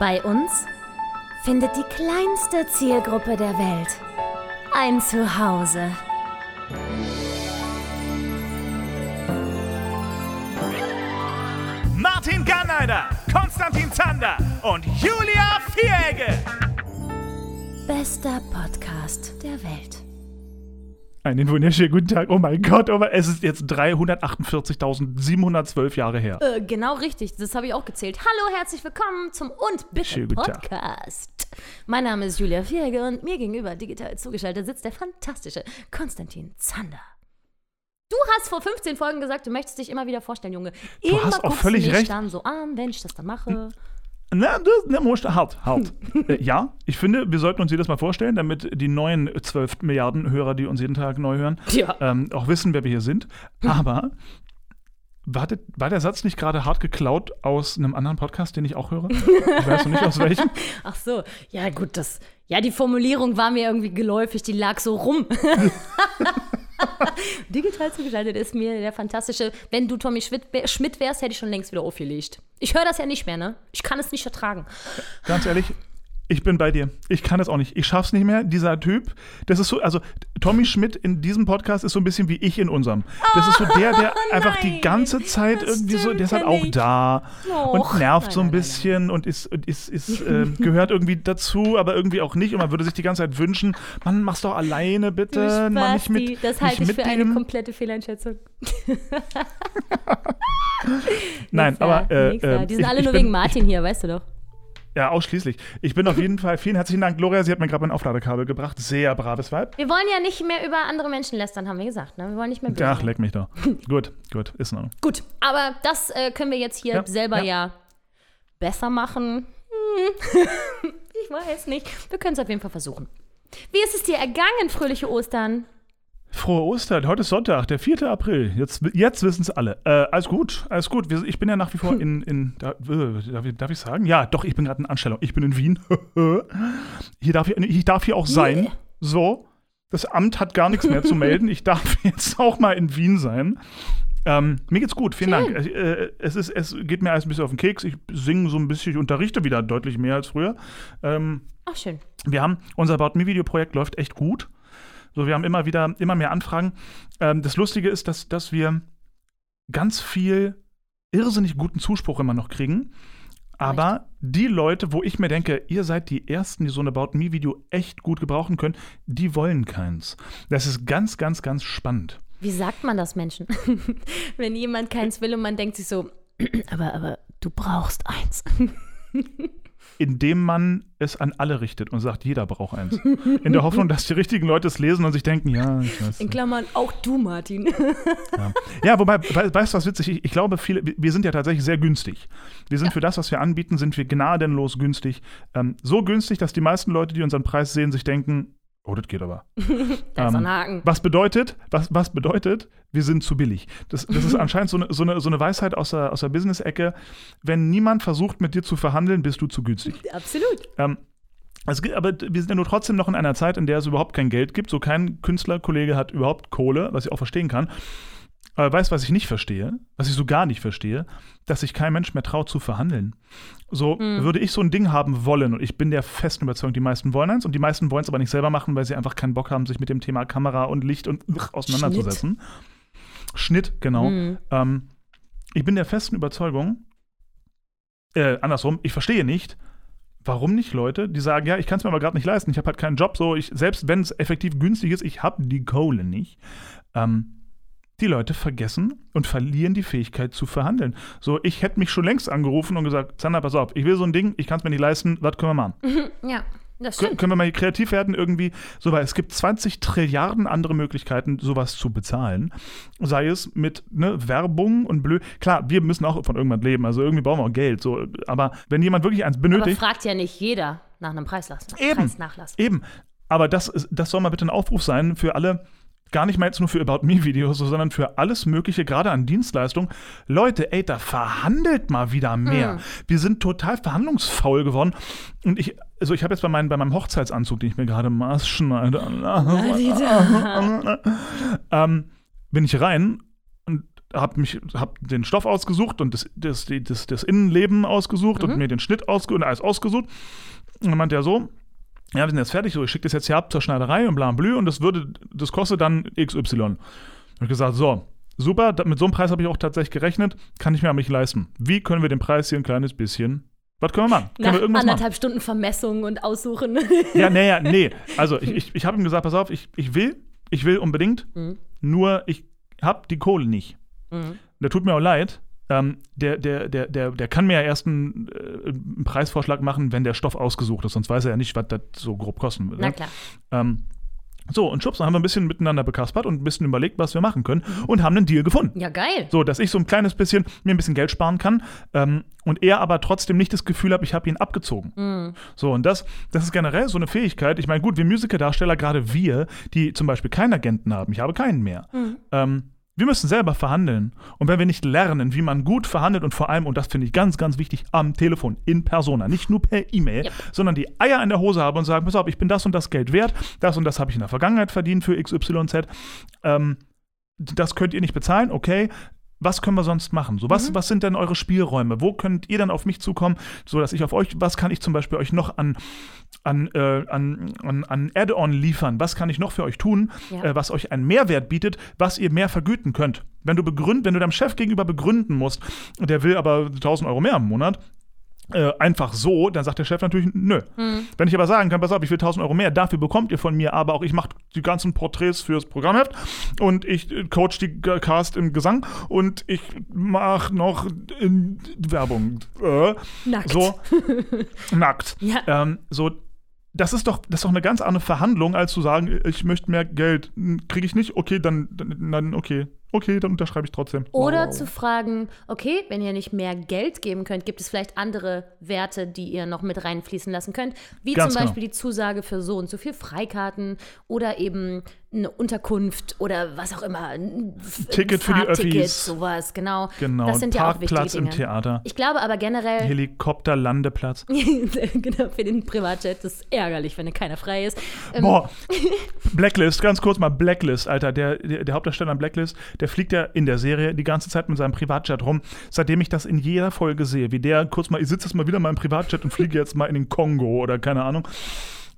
Bei uns findet die kleinste Zielgruppe der Welt ein Zuhause. Martin Garneider, Konstantin Zander und Julia Vieregge. Bester Podcast der Welt. Einen wunderschönen guten Tag. Oh mein Gott, oh mein, es ist jetzt 348.712 Jahre her. Äh, genau richtig, das habe ich auch gezählt. Hallo, herzlich willkommen zum Und Bitte. Podcast. Mein Name ist Julia Vierge und mir gegenüber digital zugeschaltet sitzt der fantastische Konstantin Zander. Du hast vor 15 Folgen gesagt, du möchtest dich immer wieder vorstellen, Junge. Du immer hast auch völlig mich recht. dann so an, wenn ich das dann mache. Na, das, na, hart, hart. äh, ja, ich finde, wir sollten uns jedes Mal vorstellen, damit die neuen 12 Milliarden Hörer, die uns jeden Tag neu hören, Ja. ähm, auch wissen, wer wir hier sind. Aber war der, war der Satz nicht gerade hart geklaut aus einem anderen Podcast, den ich auch höre? Ich weiß noch nicht aus welchem. Ach so, ja gut, das, ja die Formulierung war mir irgendwie geläufig, die lag so rum. Digital zugeschaltet ist mir der fantastische, wenn du Tommy Schmidt, wärst, hätte ich schon längst wieder aufgelegt. Ich höre das ja nicht mehr, ne? Ich kann es nicht ertragen. Ganz ehrlich, ich bin bei dir. Ich kann es auch nicht. Ich schaff's nicht mehr. Dieser Typ, das ist so, also Tommy Schmidt in diesem Podcast ist so ein bisschen wie ich in unserem. Das ist so der, der einfach die nein, ganze Zeit irgendwie so, der ist halt auch da Och, und nervt nein, so ein nein, nein, bisschen und ist, ist, ist äh, gehört irgendwie dazu, aber irgendwie auch nicht. Und man würde sich die ganze Zeit wünschen, Mann, mach's doch alleine bitte. Du Mann, nicht mit, das halte ich für mit eine dem. komplette Fehleinschätzung. Nein, aber äh, äh, Die sind ich- alle ich nur bin- wegen Martin hier, weißt du doch. Ja, ausschließlich. Ich bin auf jeden Fall, vielen herzlichen Dank, Gloria. Sie hat mir gerade mein Aufladekabel gebracht. Sehr braves Weib. Wir wollen ja nicht mehr über andere Menschen lästern, haben wir gesagt. Ne? Wir wollen nicht mehr böse Ach, leck mich doch. gut, gut, ist Ordnung. Gut, aber das äh, können wir jetzt hier Ja, selber ja. ja. besser machen. Hm. ich weiß nicht. Wir können es auf jeden Fall versuchen. Wie ist es dir ergangen, fröhliche Ostern? Frohe Ostern, heute ist Sonntag, der 4. April. Jetzt, jetzt wissen es alle. Äh, alles gut, alles gut. Ich bin ja nach wie vor in, in da, äh, darf, ich, sagen? Ja, doch, ich bin gerade in Anstellung. Ich bin in Wien. hier darf ich, ich darf hier auch sein. Yeah. So. Das Amt hat gar nichts mehr zu melden. Ich darf jetzt auch mal in Wien sein. Ähm, mir geht's gut, vielen Schön. Dank. Äh, es, ist, es geht mir alles ein bisschen auf den Keks. Ich singe so ein bisschen, ich unterrichte wieder deutlich mehr als früher. Ähm, Ach, schön. wir haben, unser About Me Video Projekt läuft echt gut. So, wir haben immer wieder, immer mehr Anfragen. Ähm, das Lustige ist, dass, dass wir ganz viel irrsinnig guten Zuspruch immer noch kriegen. Aber die Leute, wo ich mir denke, ihr seid die Ersten, die so ein About Me Video echt gut gebrauchen können, die wollen keins. Das ist ganz, ganz, ganz spannend. Wie sagt man das Menschen? Wenn jemand keins will und man denkt sich so, aber, aber du brauchst eins. Indem man es an alle richtet und sagt, jeder braucht eins. In der Hoffnung, dass die richtigen Leute es lesen und sich denken, ja, ich weiß. In Klammern auch du, Martin. Ja, ja wobei, we- weißt du, was witzig? Ich, ich glaube, viele, wir- sind ja tatsächlich sehr günstig. Wir sind für das, was wir anbieten, sind wir gnadenlos günstig. Ähm, so günstig, dass die meisten Leute, die unseren Preis sehen, sich denken, oh, das geht aber. Da ist Ähm, ein Haken. Was bedeutet, was, was bedeutet, wir sind zu billig. Das, das ist anscheinend so eine, so eine, so eine Weisheit aus der, aus der Business-Ecke. Wenn niemand versucht, mit dir zu verhandeln, bist du zu günstig. Absolut. Ähm, es gibt, aber wir sind ja nur trotzdem noch in einer Zeit, in der es überhaupt kein Geld gibt. So kein Künstlerkollege hat überhaupt Kohle, was ich auch verstehen kann. Aber weißt du, was ich nicht verstehe? Was ich so gar nicht verstehe? Dass sich kein Mensch mehr traut zu verhandeln. So würde ich so ein Ding haben wollen und ich bin der festen Überzeugung, die meisten wollen eins und die meisten wollen es aber nicht selber machen, weil sie einfach keinen Bock haben, sich mit dem Thema Kamera und Licht und auseinanderzusetzen. Schnitt, genau. Mhm. Ähm, ich bin der festen Überzeugung, äh, andersrum, ich verstehe nicht, warum nicht Leute, die sagen, ja, ich kann es mir aber gerade nicht leisten, ich habe halt keinen Job, so, ich, selbst wenn es effektiv günstig ist, ich habe die Kohle nicht. Ähm, die Leute vergessen und verlieren die Fähigkeit zu verhandeln. So, ich hätte mich schon längst angerufen und gesagt, Zander, pass auf, ich will so ein Ding, ich kann es mir nicht leisten, was können wir machen? Ja, das stimmt. können wir mal kreativ werden irgendwie? So, weil es gibt 20 Trilliarden andere Möglichkeiten, sowas zu bezahlen. Sei es mit ne, Werbung und blöd. Klar, wir müssen auch von irgendwann leben, also irgendwie brauchen wir auch Geld. So, aber wenn jemand wirklich eins Aber benötigt, fragt ja nicht jeder nach einem Preislass. Eben. Preisnachlass. eben. Aber das, ist- das soll mal bitte ein Aufruf sein für alle. Gar nicht mal jetzt nur für About Me-Videos, sondern für alles Mögliche, gerade an Dienstleistungen. Leute, ey, da verhandelt mal wieder mehr. Wir sind total verhandlungsfaul geworden. Und ich, also ich habe jetzt bei, meinem bei meinem Hochzeitsanzug, den ich mir gerade maßschneide, ähm, bin ich rein und hab mich, hab den Stoff ausgesucht und das, das, das, das Innenleben ausgesucht und mir den Schnitt ausge und alles ausgesucht. Und dann meinte er so, ja, wir sind jetzt fertig, so, ich schicke das jetzt hier ab zur Schneiderei und bla blü und das würde, das kostet dann XY. Hab ich gesagt, so, super, da, mit so einem Preis habe ich auch tatsächlich gerechnet, kann ich mir aber nicht leisten. Wie können wir den Preis hier ein kleines bisschen, was können wir machen? Können Nach wir irgendwas machen? anderthalb Stunden Vermessung und Aussuchen. Ja, nee, ja, nee. Also ich, ich, ich habe ihm gesagt, pass auf, ich, ich will, ich will unbedingt, Mhm. nur ich habe die Kohle nicht. Der tut mir auch leid. Ähm, der, der, der, der, der kann mir ja erst einen, äh, einen Preisvorschlag machen, wenn der Stoff ausgesucht ist, sonst weiß er ja nicht, was das so grob kosten würde. Na klar. Ähm, so, und schubs, dann haben wir ein bisschen miteinander bekaspert und ein bisschen überlegt, was wir machen können und haben einen Deal gefunden. Ja, geil. So, dass ich so ein kleines bisschen, mir ein bisschen Geld sparen kann ähm, und er aber trotzdem nicht das Gefühl hat, ich habe ihn abgezogen. So, und das, das ist generell so eine Fähigkeit. Ich meine, gut, wir Musical-Darsteller, gerade wir, die zum Beispiel keinen Agenten haben, ich habe keinen mehr, ähm, wir müssen selber verhandeln. Und wenn wir nicht lernen, wie man gut verhandelt und vor allem, und das finde ich ganz, ganz wichtig, am Telefon, in Persona, nicht nur per E-Mail, Yep. sondern die Eier in der Hose haben und sagen, pass auf, ich bin das und das Geld wert, das und das habe ich in der Vergangenheit verdient für XYZ. Ähm, das könnt ihr nicht bezahlen, okay. Was können wir sonst machen? So, was, was sind denn eure Spielräume? Wo könnt ihr dann auf mich zukommen, so dass ich auf euch, was kann ich zum Beispiel euch noch an, an, äh, an, an, an Add-on liefern? Was kann ich noch für euch tun, Ja. äh, was euch einen Mehrwert bietet, was ihr mehr vergüten könnt? Wenn du begründ, wenn du deinem Chef gegenüber begründen musst, der will aber 1000 Euro mehr im Monat, äh, einfach so, dann sagt der Chef natürlich, nö. Wenn ich aber sagen kann, pass auf, ich will 1000 Euro mehr, dafür bekommt ihr von mir, aber auch ich mache die ganzen Porträts fürs Programmheft und ich äh, coach die Cast im Gesang und ich mache noch Werbung. Äh, Nackt. So, nackt. Ja. Ähm, so, das ist doch, das ist doch eine ganz andere Verhandlung, als zu sagen, ich möchte mehr Geld. Kriege ich nicht? Okay, dann, dann, dann okay. Okay, dann unterschreibe ich trotzdem. Oder zu fragen, okay, wenn ihr nicht mehr Geld geben könnt, gibt es vielleicht andere Werte, die ihr noch mit reinfließen lassen könnt, wie Ganz zum genau. Beispiel die Zusage für so und so viel Freikarten oder eben eine Unterkunft oder was auch immer. Ein Ticket für die Öffis. sowas, genau. Genau, Das sind ja auch wichtige Parkplatz Dinge. im Theater. Ich glaube aber generell, Helikopterlandeplatz. genau, für den Privatjet, das ist ärgerlich, wenn keiner frei ist. Ähm, Boah, Blacklist, ganz kurz mal Blacklist, Alter. Der, der, der Hauptdarsteller an Blacklist, der fliegt ja in der Serie die ganze Zeit mit seinem Privatjet rum. Seitdem ich das in jeder Folge sehe, wie der kurz mal, ich sitze jetzt mal wieder in meinem Privatjet und fliege jetzt mal in den Kongo oder keine Ahnung.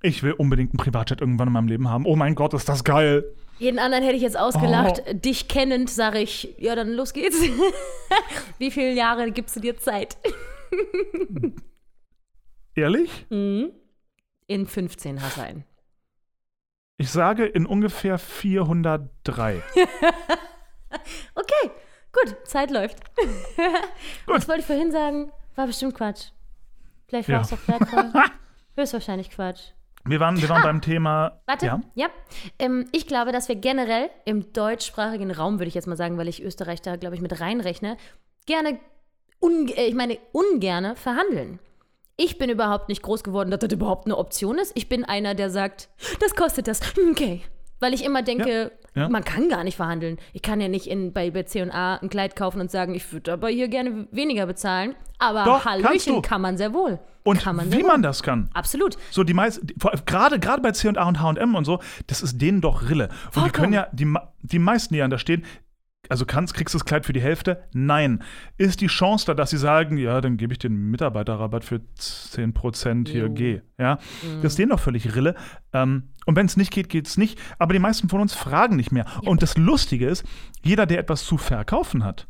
Ich will unbedingt einen Privatjet irgendwann in meinem Leben haben. Oh mein Gott, ist das geil. Jeden anderen hätte ich jetzt ausgelacht. Oh. Dich kennend sage ich, ja, dann los geht's. Wie viele Jahre gibst du dir Zeit? Ehrlich? In 15 hast du einen. Ich sage in ungefähr 403. Okay, gut, Zeit läuft. Was wollte ich vorhin sagen? War bestimmt Quatsch. Vielleicht war Ja. es doch wertvoll. Höchstwahrscheinlich Quatsch. Wir waren, wir waren beim Thema. Ah, Warte, Ja. ja. Ähm, ich glaube, dass wir generell im deutschsprachigen Raum, würde ich jetzt mal sagen, weil ich Österreich da, glaube ich, mit reinrechne, gerne, äh, ich meine, ungerne verhandeln. Ich bin überhaupt nicht groß geworden, dass das überhaupt eine Option ist. Ich bin einer, der sagt, das kostet das. Okay. Weil ich immer denke, Ja, ja. man kann gar nicht verhandeln. Ich kann ja nicht in, bei, bei C&A ein Kleid kaufen und sagen, ich würde aber hier gerne weniger bezahlen. Aber Doch, Hallöchen kann man sehr wohl. Und kann man wie man das kann. Absolut. So die meisten, gerade gerade bei C&A und H&M und so, das ist denen doch Rille. Und die können ja, die, die meisten, die dann da stehen, also kannst, kriegst du das Kleid für die Hälfte? Nein. Ist die Chance da, dass sie sagen, ja, dann gebe ich den Mitarbeiterrabatt für 10% hier, geh. Ja, das ist denen doch völlig Rille. Ähm, und wenn es nicht geht, geht es nicht. Aber die meisten von uns fragen nicht mehr. Und das Lustige ist, jeder, der etwas zu verkaufen hat,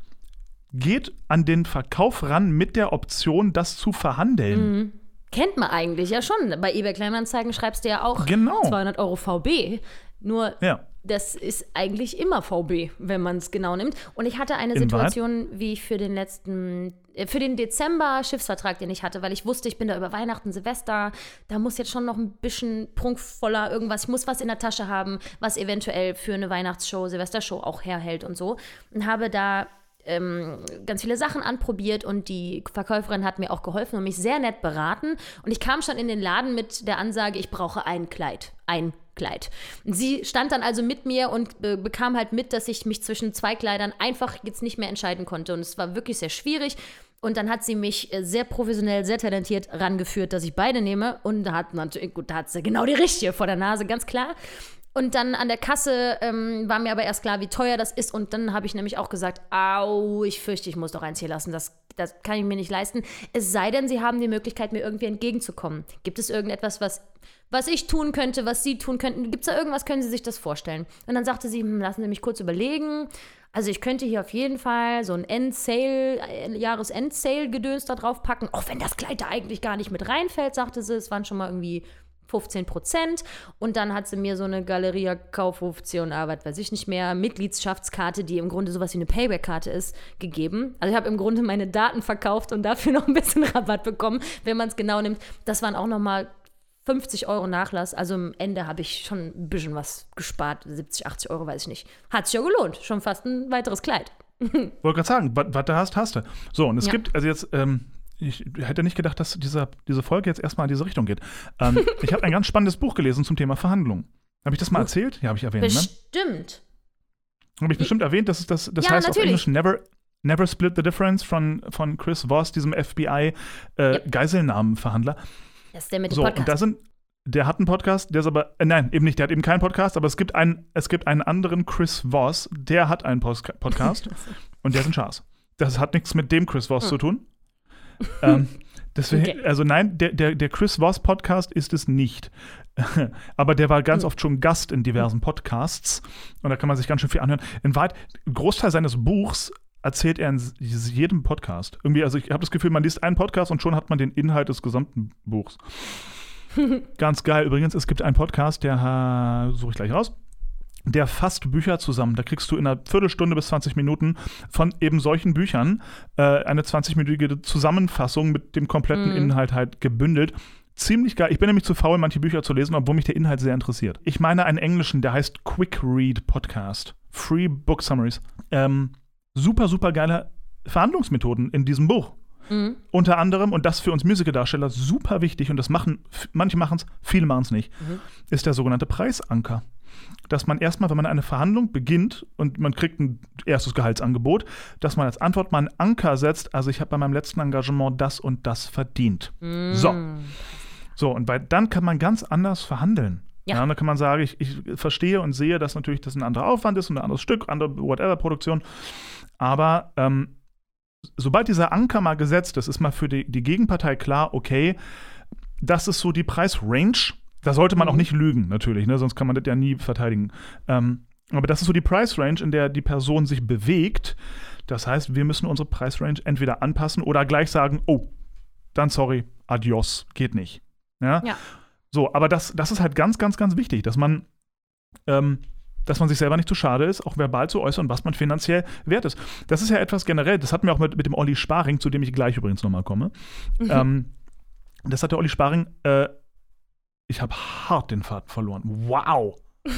geht an den Verkauf ran mit der Option, das zu verhandeln. Kennt man eigentlich ja schon. Bei eBay Kleinanzeigen schreibst du ja auch Genau. 200 Euro VB. Nur Ja. Das ist eigentlich immer VB, wenn man es genau nimmt. Und ich hatte eine In Situation, wie ich für den letzten, äh, für den Dezember Schiffsvertrag, den ich hatte, weil ich wusste, ich bin da über Weihnachten, Silvester, da muss jetzt schon noch ein bisschen prunkvoller irgendwas, ich muss was in der Tasche haben, was eventuell für eine Weihnachtsshow, Silvestershow auch herhält und so. Und habe da ähm, ganz viele Sachen anprobiert und die Verkäuferin hat mir auch geholfen und mich sehr nett beraten. Und ich kam schon in den Laden mit der Ansage, ich brauche ein Kleid. Ein Kleid. Sie stand dann also mit mir und be bekam halt mit, dass ich mich zwischen zwei Kleidern einfach jetzt nicht mehr entscheiden konnte. Und es war wirklich sehr schwierig. Und dann hat sie mich äh, sehr professionell, sehr talentiert rangeführt, dass ich beide nehme. Und hat natürlich, gut, da hat sie genau die richtige vor der Nase, ganz klar. Und dann an der Kasse ähm, war mir aber erst klar, wie teuer das ist. Und dann habe ich nämlich auch gesagt, au, ich fürchte, ich muss doch eins hier lassen. Das, das kann ich mir nicht leisten. Es sei denn, Sie haben die Möglichkeit, mir irgendwie entgegenzukommen. Gibt es irgendetwas, was, was ich tun könnte, was Sie tun könnten? Gibt es da irgendwas, können Sie sich das vorstellen? Und dann sagte sie, hm, lassen Sie mich kurz überlegen. Also ich könnte hier auf jeden Fall so ein Endsale, äh, Jahresend-Sale-Gedöns da drauf packen. Auch wenn das Kleid da eigentlich gar nicht mit reinfällt, sagte sie. Es waren schon mal irgendwie 15 Prozent. Und dann hat sie mir so eine Galeria Kaufoption, ah, was weiß ich nicht mehr, Mitgliedschaftskarte, die im Grunde sowas wie eine Payback-Karte ist, gegeben. Also ich habe im Grunde meine Daten verkauft und dafür noch ein bisschen Rabatt bekommen, wenn man es genau nimmt. Das waren auch noch mal 50 Euro Nachlass. Also am Ende habe ich schon ein bisschen was gespart. 70, 80 Euro, weiß ich nicht. Hat sich ja gelohnt. Schon fast ein weiteres Kleid. Wollte gerade sagen, was du hast, hast du. So, und es Ja. gibt, also jetzt, ähm, ich hätte nicht gedacht, dass dieser, diese Folge jetzt erstmal in diese Richtung geht. Ähm, ich habe ein ganz spannendes Buch gelesen zum Thema Verhandlungen. Habe ich das mal Oh. erzählt? Ja, habe ich erwähnt, ne? Bestimmt. Habe ich bestimmt erwähnt, das, ist das, das Ja, heißt auf natürlich. Englisch Never, Never Split the Difference von, von Chris Voss, diesem Yep. FBI-Geiselnahmenverhandler. Das ist der mit dem So, Podcast. und da sind, der hat einen Podcast, der ist aber, äh, nein, eben nicht, der hat eben keinen Podcast, aber es gibt einen, es gibt einen anderen Chris Voss, der hat einen Post Podcast und der ist ein Schaß. Das hat nichts mit dem Chris Voss zu tun. Ähm, deswegen, Okay. also nein, der, der, der Chris Voss Podcast ist es nicht. aber der war ganz Hm. oft schon Gast in diversen Podcasts und da kann man sich ganz schön viel anhören. In ein Großteil seines Buchs erzählt er in jedem Podcast. Irgendwie, also ich habe das Gefühl, man liest einen Podcast und schon hat man den Inhalt des gesamten Buchs. Ganz geil. Übrigens, es gibt einen Podcast, der suche ich gleich raus. Der fasst Bücher zusammen. Da kriegst du in einer Viertelstunde bis 20 Minuten von eben solchen Büchern äh, eine 20-minütige Zusammenfassung mit dem kompletten Mhm. Inhalt halt gebündelt. Ziemlich geil. Ich bin nämlich zu faul, manche Bücher zu lesen, obwohl mich der Inhalt sehr interessiert. Ich meine einen englischen, der heißt Quick Read Podcast. Free Book Summaries. Ähm, super, super geile Verhandlungsmethoden in diesem Buch. Mhm. Unter anderem, und das für uns Musicaldarsteller super wichtig, und das machen, manche machen es, viele machen es nicht, ist der sogenannte Preisanker. Dass man erstmal, wenn man eine Verhandlung beginnt und man kriegt ein erstes Gehaltsangebot, dass man als Antwort mal einen Anker setzt, also ich habe bei meinem letzten Engagement das und das verdient. So. So, und weil dann kann man ganz anders verhandeln. Ja. Ja. dann kann man sagen, ich, ich verstehe und sehe, dass natürlich das ein anderer Aufwand ist und ein anderes Stück, andere whatever Produktion. Aber ähm, sobald dieser Anker mal gesetzt ist, ist mal für die, die Gegenpartei klar, okay, das ist so die Preisrange. Da sollte man auch nicht lügen, natürlich, ne? sonst kann man das ja nie verteidigen. Ähm, aber das ist so die Preisrange, in der die Person sich bewegt. Das heißt, wir müssen unsere Preisrange entweder anpassen oder gleich sagen, oh, dann sorry, adios, geht nicht. Ja. Ja. So, aber das, das ist halt ganz, ganz, ganz wichtig, dass man, ähm, dass man sich selber nicht zu schade ist, auch verbal zu äußern, was man finanziell wert ist. Das ist ja etwas generell, das hatten wir auch mit, mit dem Olli Sparing, zu dem ich gleich übrigens nochmal komme. Ähm, das hat der Olli Sparing, äh, ich habe hart den Faden verloren. Wow.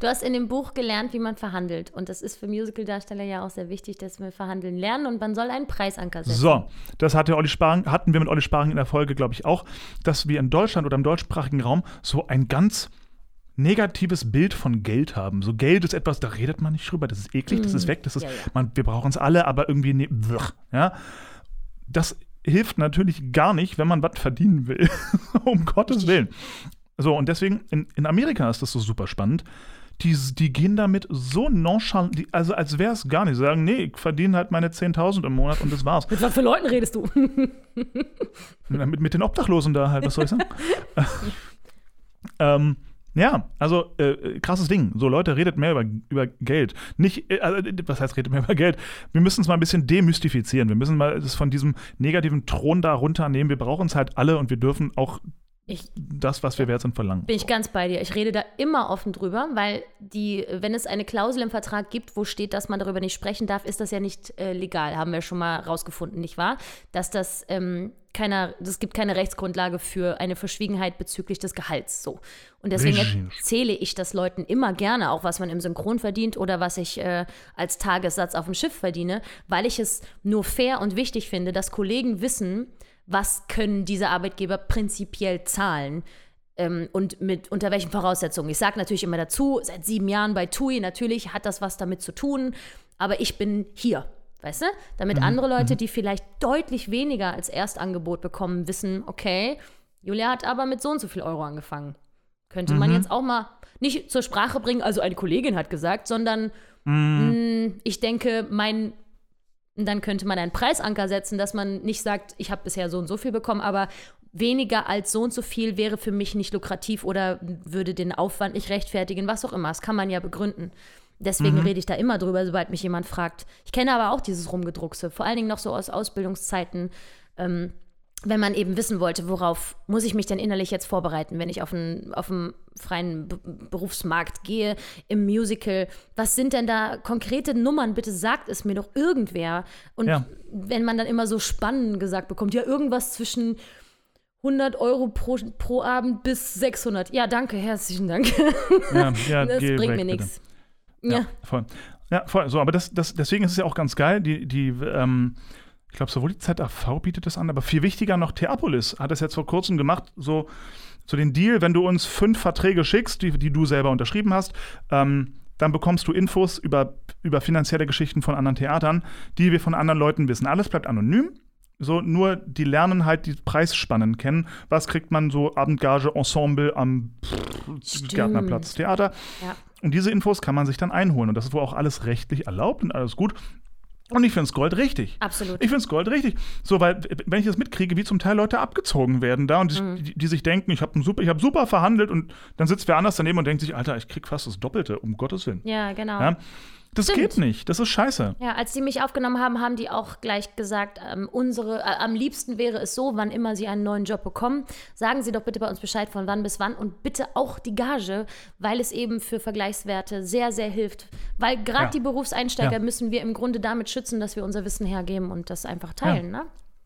Du hast in dem Buch gelernt, wie man verhandelt. Und das ist für Musicaldarsteller ja auch sehr wichtig, dass wir verhandeln lernen und man soll einen Preisanker setzen. So, das hat der Olli Sparing, hatten wir mit Olli Sparing in der Folge, glaube ich, auch, dass wir in Deutschland oder im deutschsprachigen Raum so ein ganz negatives Bild von Geld haben. So Geld ist etwas, da redet man nicht drüber, das ist eklig, das ist weg, das ist, Ja, ja. Man, wir brauchen es alle, aber irgendwie, ne, ja. Das hilft natürlich gar nicht, wenn man was verdienen will. um Gottes Willen. So, und deswegen, in, in Amerika ist das so super spannend. Die, die gehen damit so nonchalant, die, also als wäre es gar nicht. Sie sagen, nee, ich verdiene halt meine 10.000 im Monat und das war's. Mit was für Leuten redest du? Mit, mit den Obdachlosen da halt, was soll ich sagen? ähm, ja, also äh, krasses Ding. So, Leute, redet mehr über, über Geld. Nicht, äh, also, was heißt, redet mehr über Geld? Wir müssen es mal ein bisschen demystifizieren. Wir müssen mal das von diesem negativen Thron da runternehmen. Wir brauchen es halt alle und wir dürfen auch Ich das, was wir wert sind, verlangen. bin ich ganz bei dir. Ich rede da immer offen drüber, weil die, wenn es eine Klausel im Vertrag gibt, wo steht, dass man darüber nicht sprechen darf, ist das ja nicht äh, legal. Haben wir schon mal rausgefunden, nicht wahr? Dass das ähm, keiner, es gibt keine Rechtsgrundlage für eine Verschwiegenheit bezüglich des Gehalts. So. Und deswegen Richtig. erzähle ich das Leuten immer gerne, auch was man im Synchron verdient oder was ich äh, als Tagessatz auf dem Schiff verdiene, weil ich es nur fair und wichtig finde, dass Kollegen wissen, was können diese Arbeitgeber prinzipiell zahlen ähm, und mit unter welchen Voraussetzungen. Ich sage natürlich immer dazu, seit sieben Jahren bei TUI, natürlich hat das was damit zu tun, aber ich bin hier. Weißt du? Damit andere Leute, die vielleicht deutlich weniger als Erstangebot bekommen, wissen, okay, Julia hat aber mit so und so viel Euro angefangen. Könnte man Mhm. jetzt auch mal nicht zur Sprache bringen, also eine Kollegin hat gesagt, sondern Mhm. mh, ich denke, mein, dann könnte man einen Preisanker setzen, dass man nicht sagt, ich habe bisher so und so viel bekommen, aber weniger als so und so viel wäre für mich nicht lukrativ oder würde den Aufwand nicht rechtfertigen, was auch immer. Das kann man ja begründen. Deswegen Mhm. rede ich da immer drüber, sobald mich jemand fragt. Ich kenne aber auch dieses Rumgedruckse, vor allen Dingen noch so aus Ausbildungszeiten. Ähm, wenn man eben wissen wollte, worauf muss ich mich denn innerlich jetzt vorbereiten, wenn ich auf einen, auf einen freien B Berufsmarkt gehe, im Musical, was sind denn da konkrete Nummern? Bitte sagt es mir doch irgendwer. Und Ja. wenn man dann immer so spannend gesagt bekommt, ja, irgendwas zwischen 100 Euro pro, pro Abend bis 600. Ja, danke, herzlichen Dank. Ja, ja, das bringt weg, mir nichts. Ja, Ja. voll. Ja, voll. So, aber das, das, deswegen ist es ja auch ganz geil. Die, die, ähm, ich glaube, sowohl die ZAV bietet das an, aber viel wichtiger noch, Theapolis hat es jetzt vor kurzem gemacht, so, so den Deal, wenn du uns fünf Verträge schickst, die, die du selber unterschrieben hast, ähm, dann bekommst du Infos über, über finanzielle Geschichten von anderen Theatern, die wir von anderen Leuten wissen. Alles bleibt anonym. So, nur die lernen halt die Preisspannen kennen. Was kriegt man so Abendgage, Ensemble am Stimmt. Gärtnerplatz, Theater? Ja. Und diese Infos kann man sich dann einholen. Und das ist wohl auch alles rechtlich erlaubt und alles gut. Und ich finde es Gold richtig. Absolut. Ich finde es Gold richtig. So, weil, wenn ich das mitkriege, wie zum Teil Leute abgezogen werden da und Mhm. die, die, die sich denken, ich habe super, ich hab super verhandelt und dann sitzt wer anders daneben und denkt sich, Alter, ich krieg fast das Doppelte, um Gottes Willen. Ja, genau. Ja? Das Stimmt. geht nicht. Das ist scheiße. Ja, als sie mich aufgenommen haben, haben die auch gleich gesagt, ähm, unsere, äh, am liebsten wäre es so, wann immer sie einen neuen Job bekommen, sagen sie doch bitte bei uns Bescheid von wann bis wann und bitte auch die Gage, weil es eben für Vergleichswerte sehr, sehr hilft. Weil gerade Ja. die Berufseinsteiger Ja. müssen wir im Grunde damit schützen, dass wir unser Wissen hergeben und das einfach teilen, ne?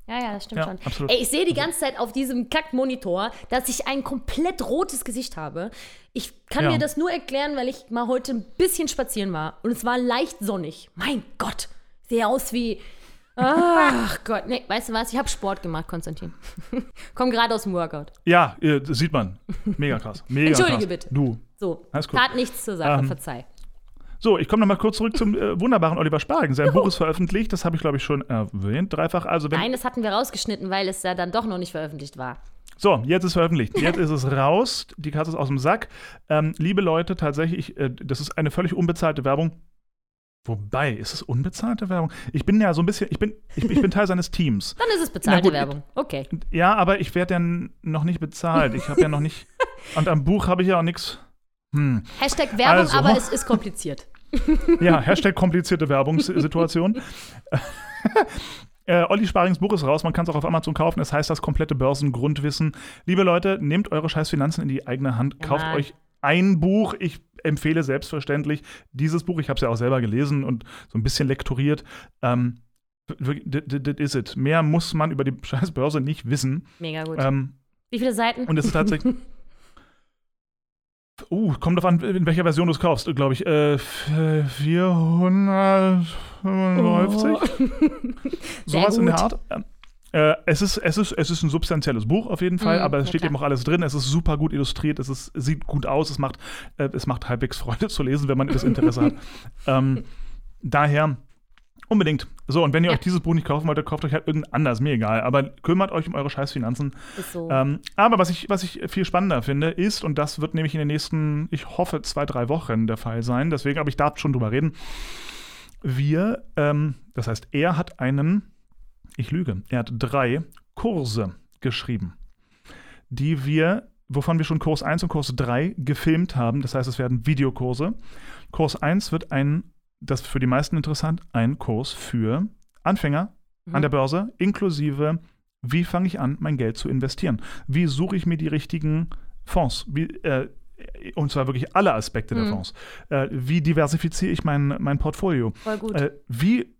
Ja, ja, das stimmt Ja, schon. absolut. Ey, ich sehe die ganze Zeit auf diesem Kackmonitor, dass ich ein komplett rotes Gesicht habe. Ich kann Ja. mir das nur erklären, weil ich mal heute ein bisschen spazieren war. Und es war leicht sonnig. Mein Gott. Ich sehe aus wie. Ach Gott. Nee, weißt du was? Ich habe Sport gemacht, Konstantin. Komm gerade aus dem Workout. Ja, äh, das sieht man. Mega krass. Mega Entschuldige krass. bitte. Du. So. Alles gut. Tat nichts zur Sache, Ähm, verzeih. So, ich komme nochmal kurz zurück zum äh, wunderbaren Oliver Spargen. Sein Buch ist veröffentlicht, das habe ich, glaube ich, schon erwähnt, dreifach. Also, wenn, Nein, das hatten wir rausgeschnitten, weil es ja dann doch noch nicht veröffentlicht war. So, jetzt ist veröffentlicht. Jetzt ist es raus. Die Katze ist aus dem Sack. Ähm, liebe Leute, tatsächlich, äh, das ist eine völlig unbezahlte Werbung. Wobei, ist es unbezahlte Werbung? Ich bin ja so ein bisschen, ich bin, ich, ich bin Teil seines Teams. Dann ist es bezahlte gut, Werbung. Okay. Ja, aber ich werde ja noch nicht bezahlt. Ich habe ja noch nicht. Und am Buch habe ich ja auch nichts. Hm. Hashtag Werbung, Also. aber es ist kompliziert. Ja, Hashtag komplizierte Werbungssituation. Äh, Olli Sparings Buch ist raus, man kann es auch auf Amazon kaufen. Es heißt das komplette Börsengrundwissen. Liebe Leute, nehmt eure scheiß Finanzen in die eigene Hand, Ja, kauft euch ein Buch. Ich empfehle selbstverständlich dieses Buch. Ich habe es ja auch selber gelesen und so ein bisschen lektoriert. Ähm, das ist es. Mehr muss man über die scheiß Börse nicht wissen. Mega gut. Ähm, Wie viele Seiten? und es ist tatsächlich. Uh, kommt an, in welcher Version du es kaufst, glaube ich. Äh, f- äh, 495? Sehr Sowas in der. Art. Äh, es, ist, es, ist, es ist ein substanzielles Buch auf jeden Fall, Mm, aber es steht klar. eben auch alles drin. Es ist super gut illustriert, es ist, sieht gut aus, es macht, äh, es macht halbwegs Freude zu lesen, wenn man das Interesse hat. Ähm, daher unbedingt. So, und wenn ihr Ja. euch dieses Buch nicht kaufen wollt, dann kauft euch halt irgendein anderes, mir egal. Aber kümmert euch um eure Scheißfinanzen. Ist so. Ähm, aber was ich, was ich viel spannender finde, ist, und das wird nämlich in den nächsten, ich hoffe, zwei, drei Wochen der Fall sein, deswegen, aber ich darf schon drüber reden. Wir, ähm, das heißt, er hat einen, ich lüge, er hat drei Kurse geschrieben, die wir, wovon wir schon Kurs 1 und Kurs 3 gefilmt haben. Das heißt, es werden Videokurse. Kurs 1 wird ein, das ist für die meisten interessant, ein Kurs für Anfänger Mhm. an der Börse, inklusive, wie fange ich an, mein Geld zu investieren? Wie suche ich mir die richtigen Fonds? Wie, äh, und zwar wirklich alle Aspekte der Mhm. Fonds. Äh, wie diversifiziere ich mein, mein Portfolio? Voll gut. Äh, wie,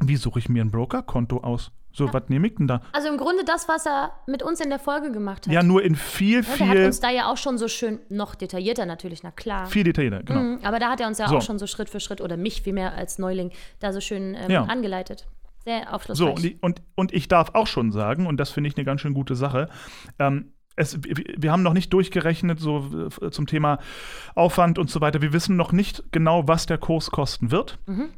wie suche ich mir ein Brokerkonto aus? So, was nehme ich denn da? also im Grunde das, was er mit uns in der Folge gemacht hat. Ja, nur in viel, Ja, der hat viel, uns da ja auch schon so schön, noch detaillierter natürlich, na klar. viel detaillierter, genau. Mhm, aber da hat er uns ja So. auch schon so Schritt für Schritt, oder mich vielmehr als Neuling, da so schön ähm, Ja. angeleitet. Sehr So, aufschlussreich. und ich, und, und ich darf auch schon sagen, und das finde ich eine ganz schön gute Sache, ähm, es, wir, wir haben noch nicht durchgerechnet, so äh, zum Thema Aufwand und so weiter. Wir wissen noch nicht genau, was der Kurs kosten wird. Mhm.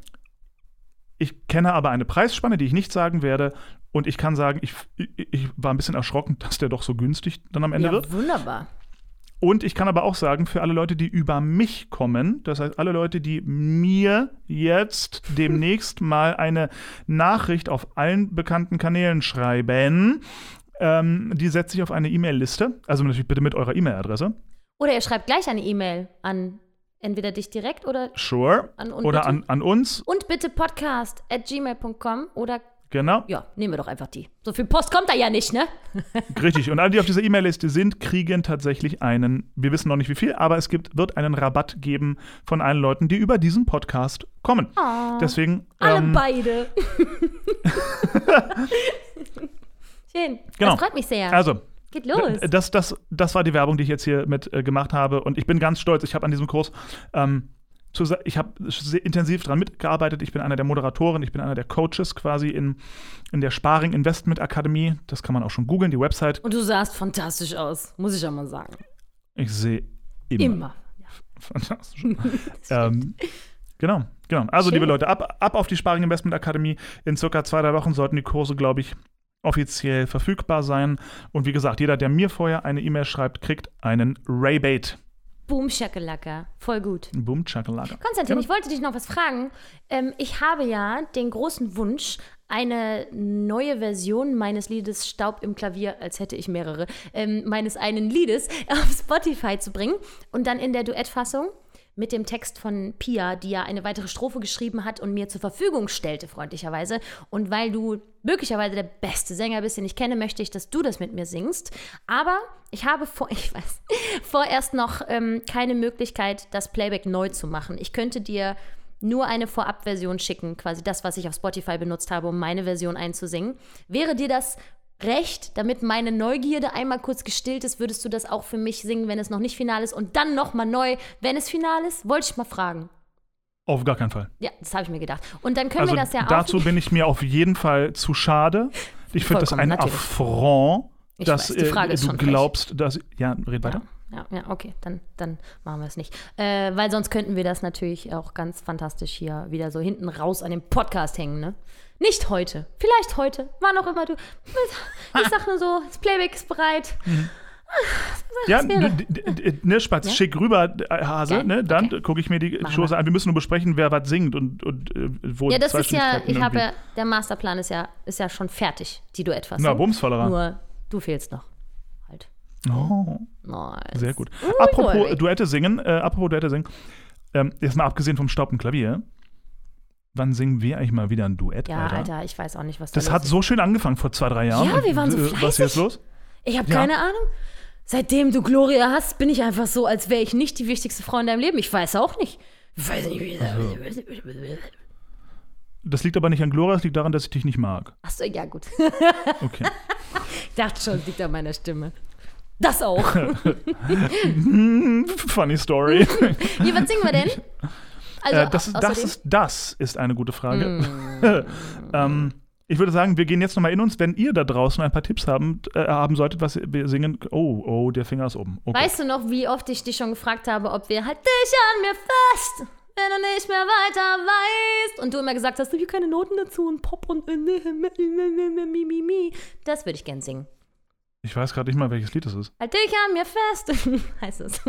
Ich kenne aber eine Preisspanne, die ich nicht sagen werde. Und ich kann sagen, ich, ich, war ein bisschen erschrocken, dass der doch so günstig dann am Ende ja, wird. wunderbar. Und ich kann aber auch sagen, für alle Leute, die über mich kommen, das heißt alle Leute, die mir jetzt demnächst mal eine Nachricht auf allen bekannten Kanälen schreiben, ähm, die setze ich auf eine E-Mail-Liste. Also natürlich bitte mit eurer E-Mail-Adresse. Oder ihr schreibt gleich eine E-Mail an entweder dich direkt oder Sure. An- Oder an, an uns. und bitte podcast at gmail.com oder Genau. ja, nehmen wir doch einfach die. So viel Post kommt da ja nicht, ne? Richtig. Und alle, die auf dieser E-Mail-Liste sind, kriegen tatsächlich einen, wir wissen noch nicht wie viel, aber es gibt, wird einen Rabatt geben von allen Leuten, die über diesen Podcast kommen. Deswegen. Oh. Alle ähm, beide. Schön. Genau. Das freut mich sehr. Also, Geht los. Das, das, das war die Werbung, die ich jetzt hier mit äh, gemacht habe. Und ich bin ganz stolz. Ich habe an diesem Kurs, ähm, ich habe intensiv daran mitgearbeitet. Ich bin einer der Moderatoren, ich bin einer der Coaches quasi in, in der Sparing Investment Akademie. Das kann man auch schon googeln, die Website. Und du sahst fantastisch aus, muss ich ja mal sagen. Ich sehe immer. Immer. Fantastisch. ähm, genau, genau. Also, Schön. liebe Leute, ab, ab auf die Sparing Investment Akademie. In circa zwei, drei Wochen sollten die Kurse, glaube ich, offiziell verfügbar sein. Und wie gesagt, jeder, der mir vorher eine E-Mail schreibt, kriegt einen Rebate. Boom, Shakalaka. Voll gut. Boom, Chakalaka. Konstantin, Genau. ich wollte dich noch was fragen. Ähm, ich habe ja den großen Wunsch, eine neue Version meines Liedes Staub im Klavier, als hätte ich mehrere, ähm, meines einen Liedes auf Spotify zu bringen und dann in der Duettfassung mit dem Text von Pia, die ja eine weitere Strophe geschrieben hat und mir zur Verfügung stellte, freundlicherweise. Und weil du möglicherweise der beste Sänger bist, den ich kenne, möchte ich, dass du das mit mir singst. Aber ich habe vor, ich weiß, vorerst noch ähm, keine Möglichkeit, das Playback neu zu machen. Ich könnte dir nur eine Vorabversion schicken, quasi das, was ich auf Spotify benutzt habe, um meine Version einzusingen. Wäre dir das recht, damit meine Neugierde einmal kurz gestillt ist, würdest du das auch für mich singen, wenn es noch nicht final ist und dann nochmal neu, wenn es final ist? Wollte ich mal fragen. Auf gar keinen Fall. Ja, das habe ich mir gedacht. Und dann können Also wir das ja dazu auch. bin ich mir auf jeden Fall zu schade. Ich finde das ein natürlich. Affront, Ich dass weiß, die Frage äh, du schon frech. glaubst, dass. Ja, red weiter. Ja, ja, okay, dann, dann machen wir es nicht. Äh, weil sonst könnten wir das natürlich auch ganz fantastisch hier wieder so hinten raus an dem Podcast hängen, ne? Nicht heute. Vielleicht heute. Wann auch immer du. Ich sag nur so, das Playback ist bereit. Ja, d- d- ne, Spatz, schick rüber, äh, Hase, Ja? ne? Dann Okay. gucke ich mir die Machen wir. an. Wir müssen nur besprechen, wer was singt und, und äh, wo Ja, das ist ja, ich habe ja, der Masterplan ist ja, ist ja schon fertig, die Duettfassung. Na, Bumsvollerer. Nur du fehlst noch. Halt. Oh, Nice. sehr gut. Ui, apropos. Duette singen, äh, apropos Duette singen, ähm, jetzt mal abgesehen vom Staub im Klavier, wann singen wir eigentlich mal wieder ein Duett, Ja, Alter? Alter, ich weiß auch nicht, was da Das hat so schön angefangen vor zwei, drei Jahren. Ja, wir waren so Und, äh, Was ist jetzt fleißig. los? Ich habe Ja. keine Ahnung. Seitdem du Gloria hast, bin ich einfach so, als wäre ich nicht die wichtigste Frau in deinem Leben. Ich weiß auch nicht. Ich weiß nicht, wie Das liegt aber nicht an Gloria, es liegt daran, dass ich dich nicht mag. Achso, ja, gut. Okay. Ich dachte schon, es liegt an meiner Stimme. Das auch. Funny Story. Hier, was singen wir denn? Also, äh, das, ist, das, ist, das ist eine gute Frage. Mm. ähm, ich würde sagen, wir gehen jetzt nochmal in uns. Wenn ihr da draußen ein paar Tipps haben, äh, haben solltet, was wir singen. Oh, oh, der Finger ist oben. Okay. Weißt du noch, wie oft ich dich schon gefragt habe, ob wir halt dich an mir fest, wenn du nicht mehr weiter weißt. Und du immer gesagt hast, hier keine Noten dazu und Pop und. Das würde ich gern singen. Ich weiß gerade nicht mal, welches Lied das ist. Halt dich an mir fest, heißt es.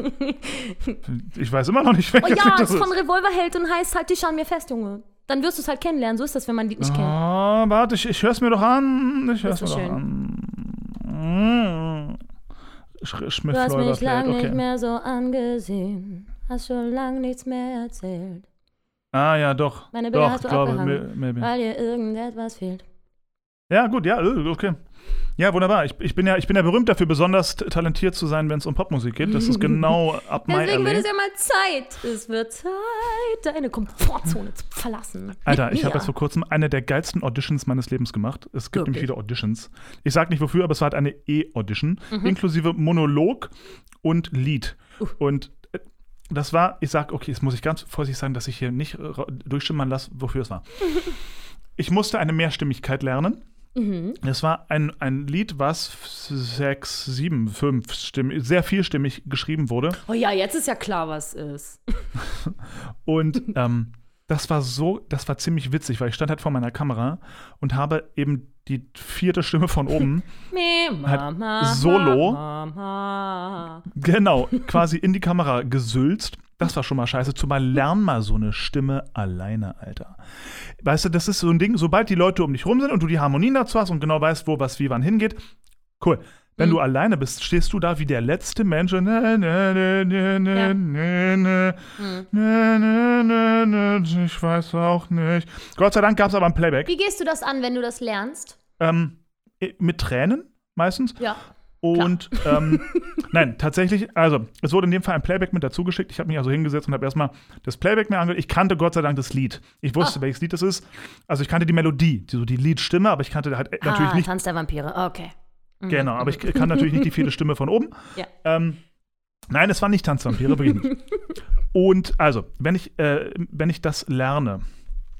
Ich weiß immer noch nicht, welches Oh ja, Lied es das ist ist. von Revolverheld und heißt halt dich an mir fest, Junge. Dann wirst du es halt kennenlernen. So ist das, wenn man die nicht kennt. Ah, warte, ich, ich höre es mir doch an. Ich es mir ist doch schön. an. Sch Schmidt Du hast mich Fläuber lang Flat, nicht okay. mehr so angesehen. Hast schon lang nichts mehr erzählt. Ah, ja, doch. Meine Bilder doch, hast du glaube, abgehangen. Weil dir irgendetwas fehlt. Ja, gut, ja, äh, okay. Ja, wunderbar. Ich, ich, bin ja, ich bin ja berühmt dafür, besonders talentiert zu sein, wenn es um Popmusik geht. Das ist genau ab mein Deswegen wird es ja mal Zeit. Es wird Zeit, deine Komfortzone zu verlassen. Alter, Mit ich habe jetzt vor kurzem eine der geilsten Auditions meines Lebens gemacht. Es gibt nämlich wieder Auditions. Ich sag nicht wofür, aber es war halt eine E-Audition, Mhm. inklusive Monolog und Lied. Und äh, das war, ich sag, okay, jetzt muss ich ganz vorsichtig sagen, dass ich hier nicht äh, durchschimmern lasse, wofür es war. ich musste eine Mehrstimmigkeit lernen. Mhm. Es war ein, ein Lied, was sechs, sieben, fünf Stimmen, sehr vielstimmig geschrieben wurde. Oh ja, jetzt ist ja klar, was ist. Und ähm, das war so, das war ziemlich witzig, weil ich stand halt vor meiner Kamera und habe eben die vierte Stimme von oben, Halt solo. Genau, quasi in die Kamera gesülzt. Das war schon mal scheiße. Zumal lern mal so eine Stimme alleine, Alter. Weißt du, das ist so ein Ding, sobald die Leute um dich rum sind und du die Harmonien dazu hast und genau weißt, wo was wie wann hingeht, cool. Wenn Mhm. du alleine bist, stehst du da wie der letzte Mensch. und Ja. ich weiß auch nicht. Gott sei Dank gab es aber ein Playback. Wie gehst du das an, wenn du das lernst? Ähm, mit Tränen meistens. Ja. Und ähm, nein, tatsächlich, also es wurde in dem Fall ein Playback mit dazu geschickt. Ich habe mich also hingesetzt und habe erstmal das Playback mir angehört. Ich kannte Gott sei Dank das Lied. Ich wusste, Ah. welches Lied das ist. Also ich kannte die Melodie, die, so die Liedstimme, aber ich kannte halt natürlich ah, nicht. Tanz der Vampire, okay. Mhm. Genau, aber ich kann natürlich nicht die vierte Stimme von oben. Ja. Ähm, nein, es war nicht Tanzvampire, wirklich nicht. Und also, wenn ich, äh, wenn ich das lerne,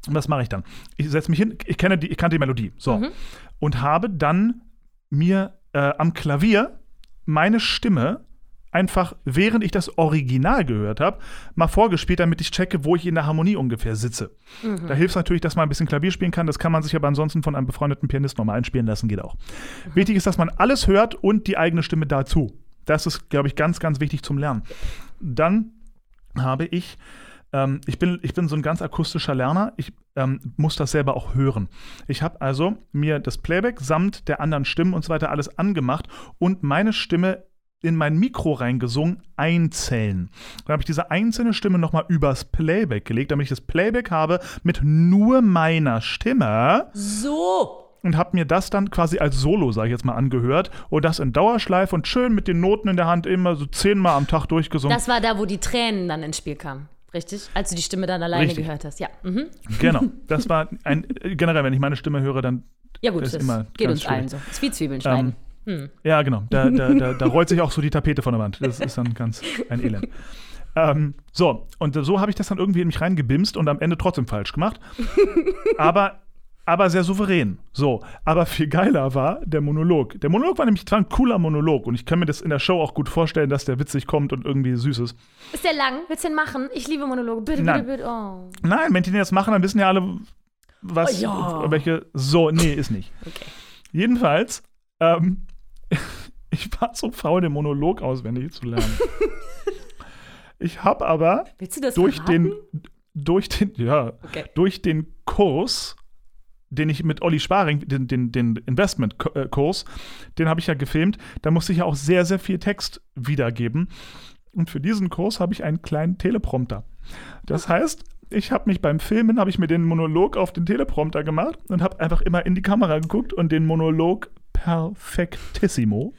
was mache ich dann? Ich setze mich hin, ich kenne die, ich kannte die Melodie, so. Mhm. Und habe dann mir äh, am Klavier meine Stimme einfach, während ich das Original gehört habe, mal vorgespielt, damit ich checke, wo ich in der Harmonie ungefähr sitze. Mhm. Da hilft es natürlich, dass man ein bisschen Klavier spielen kann. Das kann man sich aber ansonsten von einem befreundeten Pianisten nochmal einspielen lassen, geht auch. Wichtig ist, dass man alles hört und die eigene Stimme dazu. Das ist, glaube ich, ganz, ganz wichtig zum Lernen. Dann habe ich, ähm, ich, bin, ich bin so ein ganz akustischer Lerner. Ich ähm, muss das selber auch hören. Ich habe also mir das Playback samt der anderen Stimmen und so weiter alles angemacht und meine Stimme in mein Mikro reingesungen, einzählen. Dann habe ich diese einzelne Stimme nochmal übers Playback gelegt, damit ich das Playback habe mit nur meiner Stimme So. und habe mir das dann quasi als Solo, sage ich jetzt mal, angehört und das in Dauerschleife und schön mit den Noten in der Hand immer so zehnmal am Tag durchgesungen. Das war da, wo die Tränen dann ins Spiel kamen. Richtig? Als du die Stimme dann alleine Richtig. gehört hast. Ja. Mhm. genau, das war ein generell, wenn ich meine Stimme höre, dann Ja, gut, Das das, ist immer geht uns allen so. Das ist wie Zwiebeln schneiden. Hm. ja genau, da, da, da, da rollt sich auch so die Tapete von der Wand. Das ist dann ganz ein Elend. Ähm, so, und so habe ich das dann irgendwie in mich reingebimst und am Ende trotzdem falsch gemacht. aber, aber sehr souverän. So, aber viel geiler war der Monolog. Der Monolog war nämlich zwar ein cooler Monolog und ich kann mir das in der Show auch gut vorstellen, dass der witzig kommt und irgendwie süß ist. Ist der lang? Willst du den machen? Ich liebe Monologe. Bitte, Nein. bitte, bitte. Oh. Nein, wenn die das machen, dann wissen ja alle, was, Oh ja. welche. So, nee, ist nicht. Okay. Jedenfalls, ähm, ich war so faul, den Monolog auswendig zu lernen. ich habe aber Willst du das durch verraten? den, durch den, ja, Okay. durch den Kurs, den ich mit Olli Sparing, den, den, den Investment-Kurs, den habe ich ja gefilmt, da musste ich ja auch sehr, sehr viel Text wiedergeben. Und für diesen Kurs habe ich einen kleinen Teleprompter. Das heißt, ich habe mich beim Filmen, habe ich mir den Monolog auf den Teleprompter gemacht und habe einfach immer in die Kamera geguckt und den Monolog perfektissimo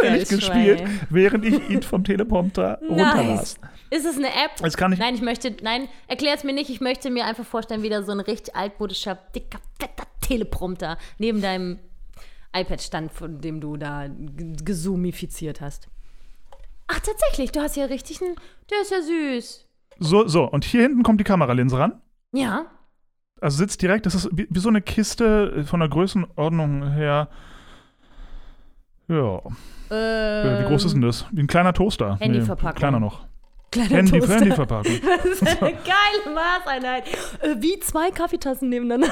Geil, gespielt, während ich ihn vom Teleprompter runterlas. Ist es eine App? Das kann ich- Nein, ich möchte, nein, erklär es mir nicht. Ich möchte mir einfach vorstellen, wie da so ein richtig altmodischer, dicker, fetter Teleprompter neben deinem iPad stand, von dem du da g- gesumifiziert hast. Ach, tatsächlich, du hast ja richtig einen, der ist ja süß. So, so, und hier hinten kommt die Kameralinse ran. Ja, Also sitzt direkt, das ist wie, wie so eine Kiste äh, von der Größenordnung her. Ja, äh, wie groß ist denn das? Wie ein kleiner Toaster. Handyverpackung. kleiner noch. Kleiner Handy, Toaster. Handyverpackung. Das ist eine geile Maßeinheit. Äh, wie zwei Kaffeetassen nebeneinander.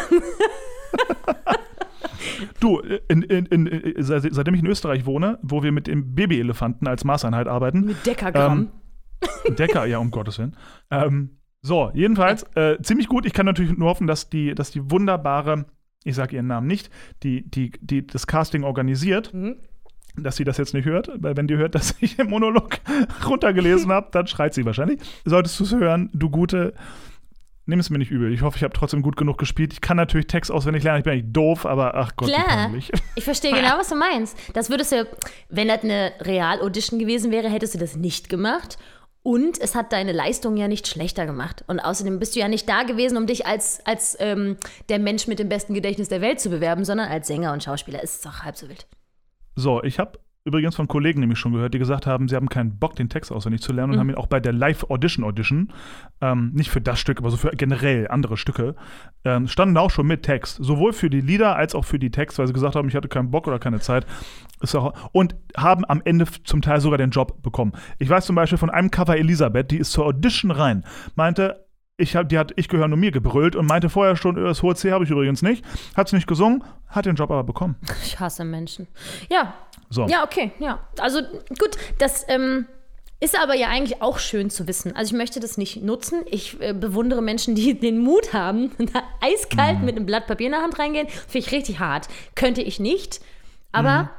Du, in, in, in, in, seit- seitdem ich in Österreich wohne, wo wir mit dem Babyelefanten als Maßeinheit arbeiten, Mit Dekagramm. Decker, ja, um Gottes Willen. Ähm, so, jedenfalls, äh, ziemlich gut. Ich kann natürlich nur hoffen, dass die, dass die wunderbare, ich sage ihren Namen nicht, die, die, die das Casting organisiert, Mhm. Dass sie das jetzt nicht hört, weil wenn die hört, dass ich den Monolog runtergelesen habe, dann schreit sie wahrscheinlich. Solltest du es hören, du Gute, nimm es mir nicht übel. Ich hoffe, ich habe trotzdem gut genug gespielt. Ich kann natürlich Text auswendig lernen, ich bin eigentlich doof, aber ach Gott, Klar. Ich verstehe genau, was du meinst. Das würdest du, wenn das eine Real-Audition gewesen wäre, hättest du das nicht gemacht. Und es hat deine Leistung ja nicht schlechter gemacht. Und außerdem bist du ja nicht da gewesen, um dich als, als ähm, der Mensch mit dem besten Gedächtnis der Welt zu bewerben, sondern als Sänger und Schauspieler. Ist doch halb so wild. So, ich habe übrigens von Kollegen nämlich schon gehört, die gesagt haben, sie haben keinen Bock, den Text auswendig zu lernen und Mhm. haben ihn auch bei der Live-Audition-Audition, ähm, nicht für das Stück, aber so für generell andere Stücke, ähm, standen auch schon mit Text. Sowohl für die Lieder als auch für die Text, weil sie gesagt haben, ich hatte keinen Bock oder keine Zeit. Auch, und haben am Ende zum Teil sogar den Job bekommen. Ich weiß zum Beispiel von einem Cover Elisabeth, die ist zur Audition rein, meinte, ich hab, die hat Ich gehöre nur mir gebrüllt und meinte vorher schon, äh, das hohe C habe ich übrigens nicht. Hat sie nicht gesungen, hat den Job aber bekommen. Ich hasse Menschen. Ja. So. Ja, okay, ja. Also gut, das ähm, ist aber ja eigentlich auch schön zu wissen. Also ich möchte das nicht nutzen. Ich äh, bewundere Menschen, die den Mut haben, da eiskalt mit einem Blatt Papier in der Hand reingehen. Finde ich richtig hart. Könnte ich nicht. Aber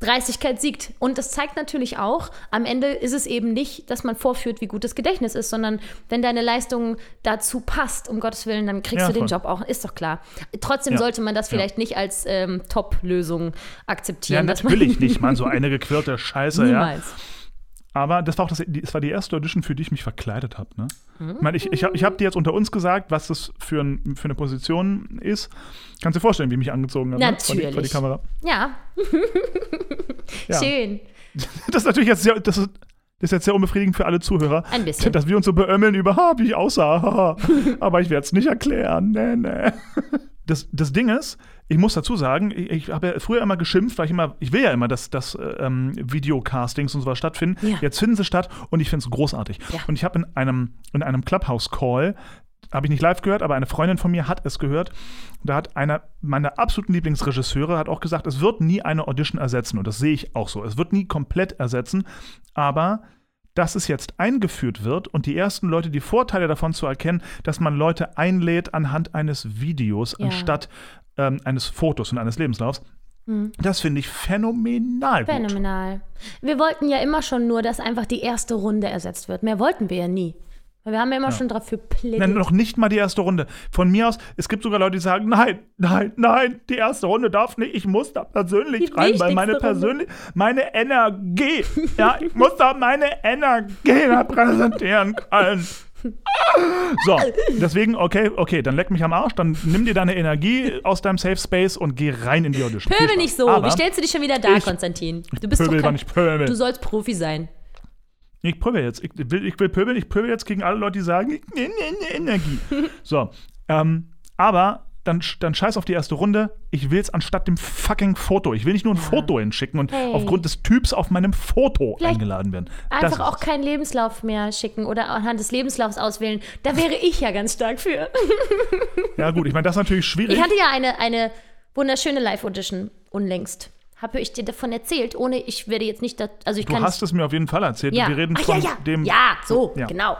Dreistigkeit siegt. Und das zeigt natürlich auch, am Ende ist es eben nicht, dass man vorführt, wie gut das Gedächtnis ist, sondern wenn deine Leistung dazu passt, um Gottes Willen, dann kriegst Ja, du den voll. Job auch. Ist doch klar. Trotzdem Ja. sollte man das Ja. vielleicht nicht als ähm, Top-Lösung Ja, akzeptieren. dass man- natürlich nicht, man. So eine gequirlte Scheiße, ja. Aber das war auch das, die- das war die erste Audition, für die ich mich verkleidet habe. Ne? Mhm. Ich meine, ich, ich habe ich hab dir jetzt unter uns gesagt, was das für, ein, für eine Position ist. Kannst du dir vorstellen, wie ich mich angezogen habe? Ne? Vor, die, vor die Natürlich. Kamera. Ja, Ja. schön. Das ist natürlich jetzt sehr, das ist, das ist jetzt sehr unbefriedigend für alle Zuhörer. Ein bisschen. Dass wir uns so beömmeln über, ha, wie ich aussah. Aber ich werde es nicht erklären. Nee, nee. Das, das Ding ist, ich muss dazu sagen, ich, ich habe ja früher immer geschimpft, weil ich immer, ich will ja immer, dass, dass ähm, Videocastings und sowas stattfinden. Ja. Jetzt finden sie statt und ich finde es großartig. Ja. Und ich habe in einem, in einem Clubhouse-Call, habe ich nicht live gehört, aber eine Freundin von mir hat es gehört. Da hat einer meiner absoluten Lieblingsregisseure hat auch gesagt, es wird nie eine Audition ersetzen. Und das sehe ich auch so. Es wird nie komplett ersetzen, aber dass es jetzt eingeführt wird und die ersten Leute die Vorteile davon zu erkennen, dass man Leute einlädt anhand eines Videos Ja. anstatt ähm, eines Fotos und eines Lebenslaufs. Das finde ich phänomenal gut. Phänomenal. Wir wollten ja immer schon nur, dass einfach die erste Runde ersetzt wird. Mehr wollten wir ja nie. Wir haben ja immer schon dafür plädiert. Nein, noch nicht mal die erste Runde. Von mir aus, es gibt sogar Leute, die sagen, nein, nein, nein, die erste Runde darf nicht. Ich muss da persönlich Die rein, weil meine wichtigste Runde. persönlich, meine Energie, ja, ich muss da meine Energie repräsentieren können. So, deswegen, okay, okay, dann leck mich am Arsch, dann nimm dir deine Energie aus deinem Safe Space und geh rein in die Audition. Pöbel nicht so. Aber Wie stellst du dich schon wieder da, Konstantin? Du bist pöbel doch kein, nicht pöbel. Du sollst Profi sein. Ich pöbel jetzt. Ich will, ich will pöbeln. Ich pöbel jetzt gegen alle Leute, die sagen, ich nehme Energie. So. Ähm, aber dann, dann scheiß auf die erste Runde. Ich will es anstatt dem fucking Foto. Ich will nicht nur ein Foto hinschicken und Hey. aufgrund des Typs auf meinem Foto Vielleicht eingeladen werden. Das Einfach auch keinen Lebenslauf mehr schicken oder anhand des Lebenslaufs auswählen. Da wäre ich ja ganz stark für. Ja, gut, ich meine, das ist natürlich schwierig. Ich hatte ja eine, eine wunderschöne Live-Audition unlängst. Habe ich dir davon erzählt, ohne, ich werde jetzt nicht, also ich du kann hast es mir auf jeden Fall erzählt. Ja. Wir reden Ach, von ja, ja. dem. Ja, so, Ja. genau.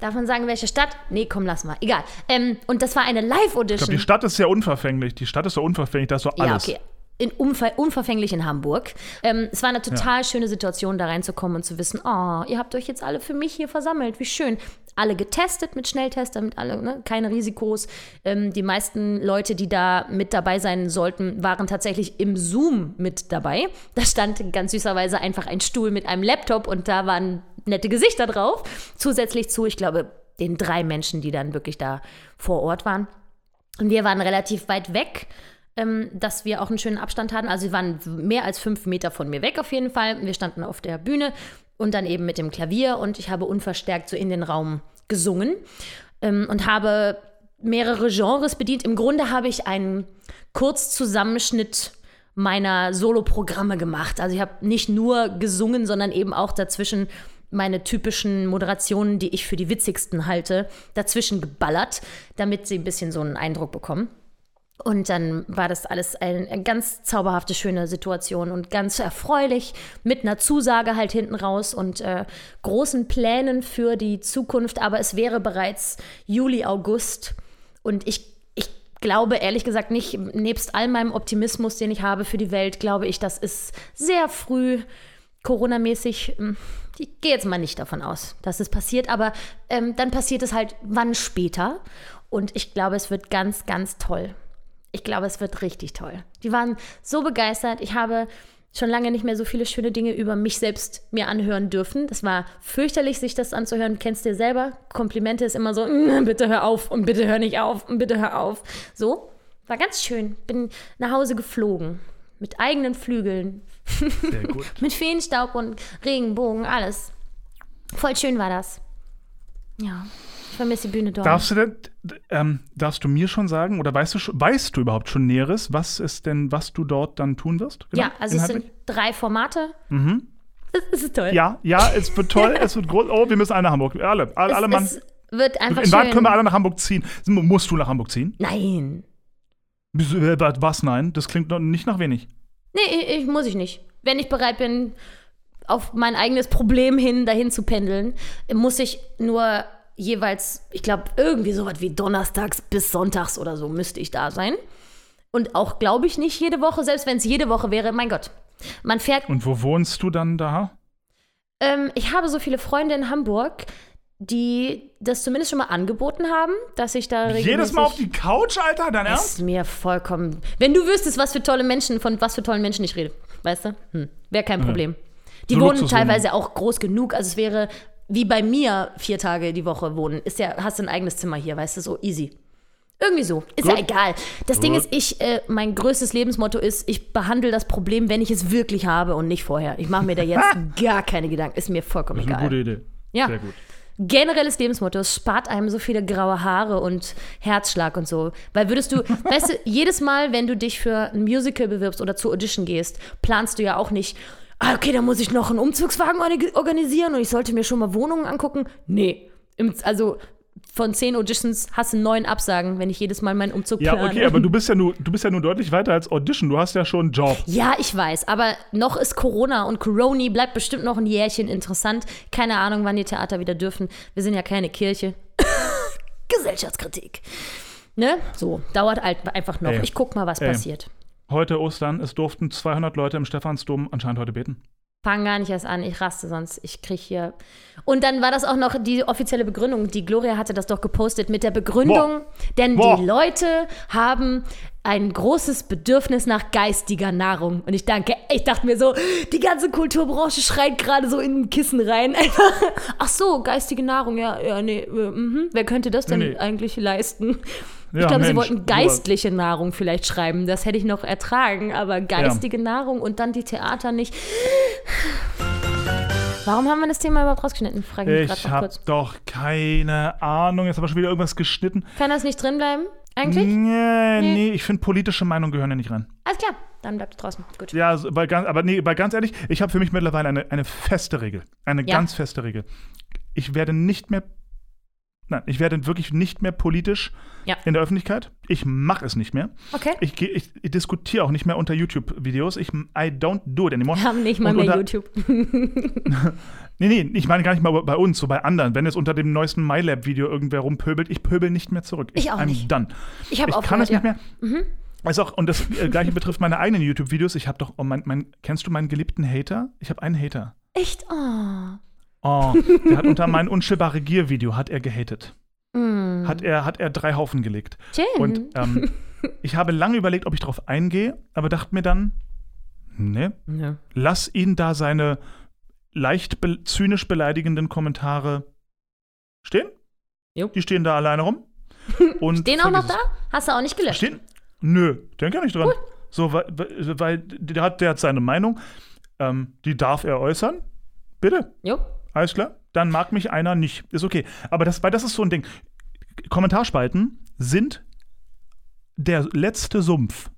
Darf man sagen, welche Stadt? Nee, komm, lass mal. Egal. Ähm, und das war eine Ich glaube, Live-Audition. die Stadt ist sehr unverfänglich. Die Stadt ist so unverfänglich, da ist so Ja, alles. okay. In unver unverfänglich in Hamburg. Ähm, es war eine total schöne Situation, da reinzukommen und zu wissen, oh, ihr habt euch jetzt alle für mich hier versammelt, wie schön. Alle getestet mit Schnelltester, mit alle, ne? keine Risikos. Ähm, die meisten Leute, die da mit dabei sein sollten, waren tatsächlich im Zoom mit dabei. Da stand ganz süßerweise einfach ein Stuhl mit einem Laptop und da waren nette Gesichter drauf. Zusätzlich zu, ich glaube, den drei Menschen, die dann wirklich da vor Ort waren. Und wir waren relativ weit weg, ähm, dass wir auch einen schönen Abstand hatten. Also sie waren mehr als fünf Meter von mir weg auf jeden Fall. Wir standen auf der Bühne und dann eben mit dem Klavier und ich habe unverstärkt so in den Raum gesungen ähm, und habe mehrere Genres bedient. Im Grunde habe ich einen Kurzzusammenschnitt meiner Soloprogramme gemacht. Also ich habe nicht nur gesungen, sondern eben auch dazwischen meine typischen Moderationen, die ich für die witzigsten halte, dazwischen geballert, damit sie ein bisschen so einen Eindruck bekommen. Und dann war das alles eine, ganz zauberhafte, schöne Situation und ganz erfreulich mit einer Zusage halt hinten raus und äh, großen Plänen für die Zukunft. Aber es wäre bereits Juli, August und ich, ich glaube ehrlich gesagt nicht, nebst all meinem Optimismus, den ich habe für die Welt, glaube ich, das ist sehr früh Corona-mäßig. hm, Ich gehe jetzt mal nicht davon aus, dass es passiert, aber ähm, dann passiert es halt wann später. Und ich glaube, es wird ganz, ganz toll. Ich glaube, es wird richtig toll. Die waren so begeistert. Ich habe schon lange nicht mehr so viele schöne Dinge über mich selbst mir anhören dürfen. Das war fürchterlich, sich das anzuhören. Kennst du dir selber? Komplimente ist immer so, "Mm, bitte hör auf und bitte hör nicht auf und bitte hör auf. So, war ganz schön. Bin nach Hause geflogen. Mit eigenen Flügeln. Sehr gut. Mit Feenstaub und Regenbogen, alles. Voll schön war das. Ja, ich vermisse die Bühne dort. Darfst du denn, ähm, darfst du mir schon sagen, oder weißt du schon, weißt du überhaupt schon Näheres, was ist denn, was du dort dann tun wirst? Genau, ja, also es sind drei Formate. Das ist toll. Ja, ja, es wird toll, es wird groß. Oh, wir müssen alle nach Hamburg. Alle, alle, Es, alle Mann. es, wird einfach In Wahrheit schön. können wir alle nach Hamburg ziehen. Musst du nach Hamburg ziehen? Nein. Äh, Was? Nein, das klingt nicht nach wenig. Nee, ich, ich, muss ich nicht. Wenn ich bereit bin, auf mein eigenes Problem hin, dahin zu pendeln, muss ich nur jeweils, ich glaube, irgendwie sowas wie donnerstags bis sonntags oder so müsste ich da sein. Und auch, glaube ich, nicht jede Woche, selbst wenn es jede Woche wäre, mein Gott. Man fährt Und wo wohnst du dann da? Ähm, ich habe so viele Freunde in Hamburg, die das zumindest schon mal angeboten haben, dass ich da regelmäßig... Jedes Mal auf die Couch, Alter? Dein Ernst? ist mir vollkommen... Wenn du wüsstest, was für tolle Menschen, von was für tollen Menschen ich rede, weißt du? Hm, Wäre kein Problem. Die So wohnen teilweise auch groß genug, also es wäre wie bei mir vier Tage die Woche wohnen. Ist ja, hast du ein eigenes Zimmer hier, weißt du, so easy. Irgendwie so. Ist ja Gut. egal. Das Ding Gut. ist, ich, äh, mein größtes Lebensmotto ist, ich behandle das Problem, wenn ich es wirklich habe und nicht vorher. Ich mache mir da jetzt gar keine Gedanken. Ist mir vollkommen Das ist eine egal. gute Idee. Ja. Sehr gut. Generelles Lebensmotto, es spart einem so viele graue Haare und Herzschlag und so. Weil würdest du, weißt du, jedes Mal, wenn du dich für ein Musical bewirbst oder zur Audition gehst, planst du ja auch nicht, ah, okay, dann muss ich noch einen Umzugswagen orga- organisieren und ich sollte mir schon mal Wohnungen angucken. Nee. Im, also von zehn Auditions hast du neun Absagen, wenn ich jedes Mal meinen Umzug Ja, plane. okay, aber du bist ja nur, du bist ja nur deutlich weiter als Audition. Du hast ja schon einen Job. Ja, ich weiß, aber noch ist Corona und Coroni bleibt bestimmt noch ein Jährchen interessant. Keine Ahnung, wann die Theater wieder dürfen. Wir sind ja keine Kirche. Gesellschaftskritik. Ne? So, dauert einfach noch. Ey. Ich guck mal, was Ey. passiert. Heute Ostern, es durften 200 Leute im Stephansdom anscheinend heute beten. Fang gar nicht erst an, ich raste sonst. Ich krieg hier. Und dann war das auch noch die offizielle Begründung. Die Gloria hatte das doch gepostet mit der Begründung, denn Boah. die Leute haben ein großes Bedürfnis nach geistiger Nahrung. Und ich danke, ich dachte mir so, die ganze Kulturbranche schreit gerade so in ein Kissen rein. Ach so, geistige Nahrung, ja, ja, nee, äh, mhm. wer könnte das denn nee. eigentlich leisten? Ja, ich glaube, sie wollten geistliche Nahrung vielleicht schreiben. Das hätte ich noch ertragen, aber geistige Nahrung und dann die Theater nicht. Warum haben wir das Thema überhaupt rausgeschnitten? Frage ich Ich gerade noch hab kurz. doch keine Ahnung. Jetzt haben wir schon wieder irgendwas geschnitten. Kann das nicht drinbleiben? Eigentlich? Nee, nee, ich finde, politische Meinungen gehören ja nicht rein. Alles klar, dann bleibt es draußen. Gut. Ja, also, ganz, aber nee, bei ganz ehrlich, ich habe für mich mittlerweile eine, eine feste Regel. Eine Ja. ganz feste Regel. Ich werde nicht mehr, nein, ich werde wirklich nicht mehr politisch Ja. in der Öffentlichkeit. Ich mache es nicht mehr. Okay. Ich, ich, ich diskutiere auch nicht mehr unter YouTube-Videos. Ich, I don't do it anymore. Wir haben nicht mal Und mehr unter- YouTube. Nee, nee, ich meine gar nicht mal bei uns, so bei anderen. Wenn jetzt unter dem neuesten MyLab-Video irgendwer rumpöbelt, ich pöbel nicht mehr zurück. Ich auch I'm nicht. done. Ich habe Ich auch kann es nicht mehr. Weiß auch, und das äh, gleiche betrifft meine eigenen YouTube-Videos. Ich habe doch, oh, mein, mein, kennst du meinen geliebten Hater? Ich habe einen Hater. Echt? Oh. Oh, der hat unter mein unschillbare Gier-Video hat er gehatet. Mm. Hat er, hat er drei Haufen gelegt. Schön. Und ähm, ich habe lange überlegt, ob ich darauf eingehe, aber dachte mir dann, ne, ja. lass ihn da seine leicht be zynisch beleidigenden Kommentare stehen. Jo. Die stehen da alleine rum. Und Stehen auch noch da? Hast du auch nicht gelöscht? Stehen? Nö, denke ja nicht dran. So, weil, weil, weil der, hat, der hat seine Meinung, ähm, die darf er äußern. Bitte, Jo. Alles klar. Dann mag mich einer nicht. Ist okay. Aber das, weil das ist so ein Ding. Kommentarspalten sind der letzte Sumpf.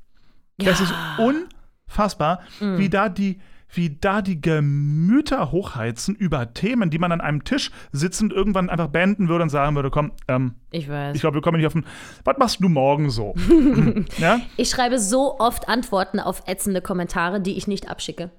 Das ist unfassbar, Mm. wie da die wie da die Gemüter hochheizen über Themen, die man an einem Tisch sitzend irgendwann einfach beenden würde und sagen würde, komm, ähm, Ich weiß. ich glaube, wir kommen nicht auf den, was machst du morgen so? ja? Ich schreibe so oft Antworten auf ätzende Kommentare, die ich nicht abschicke.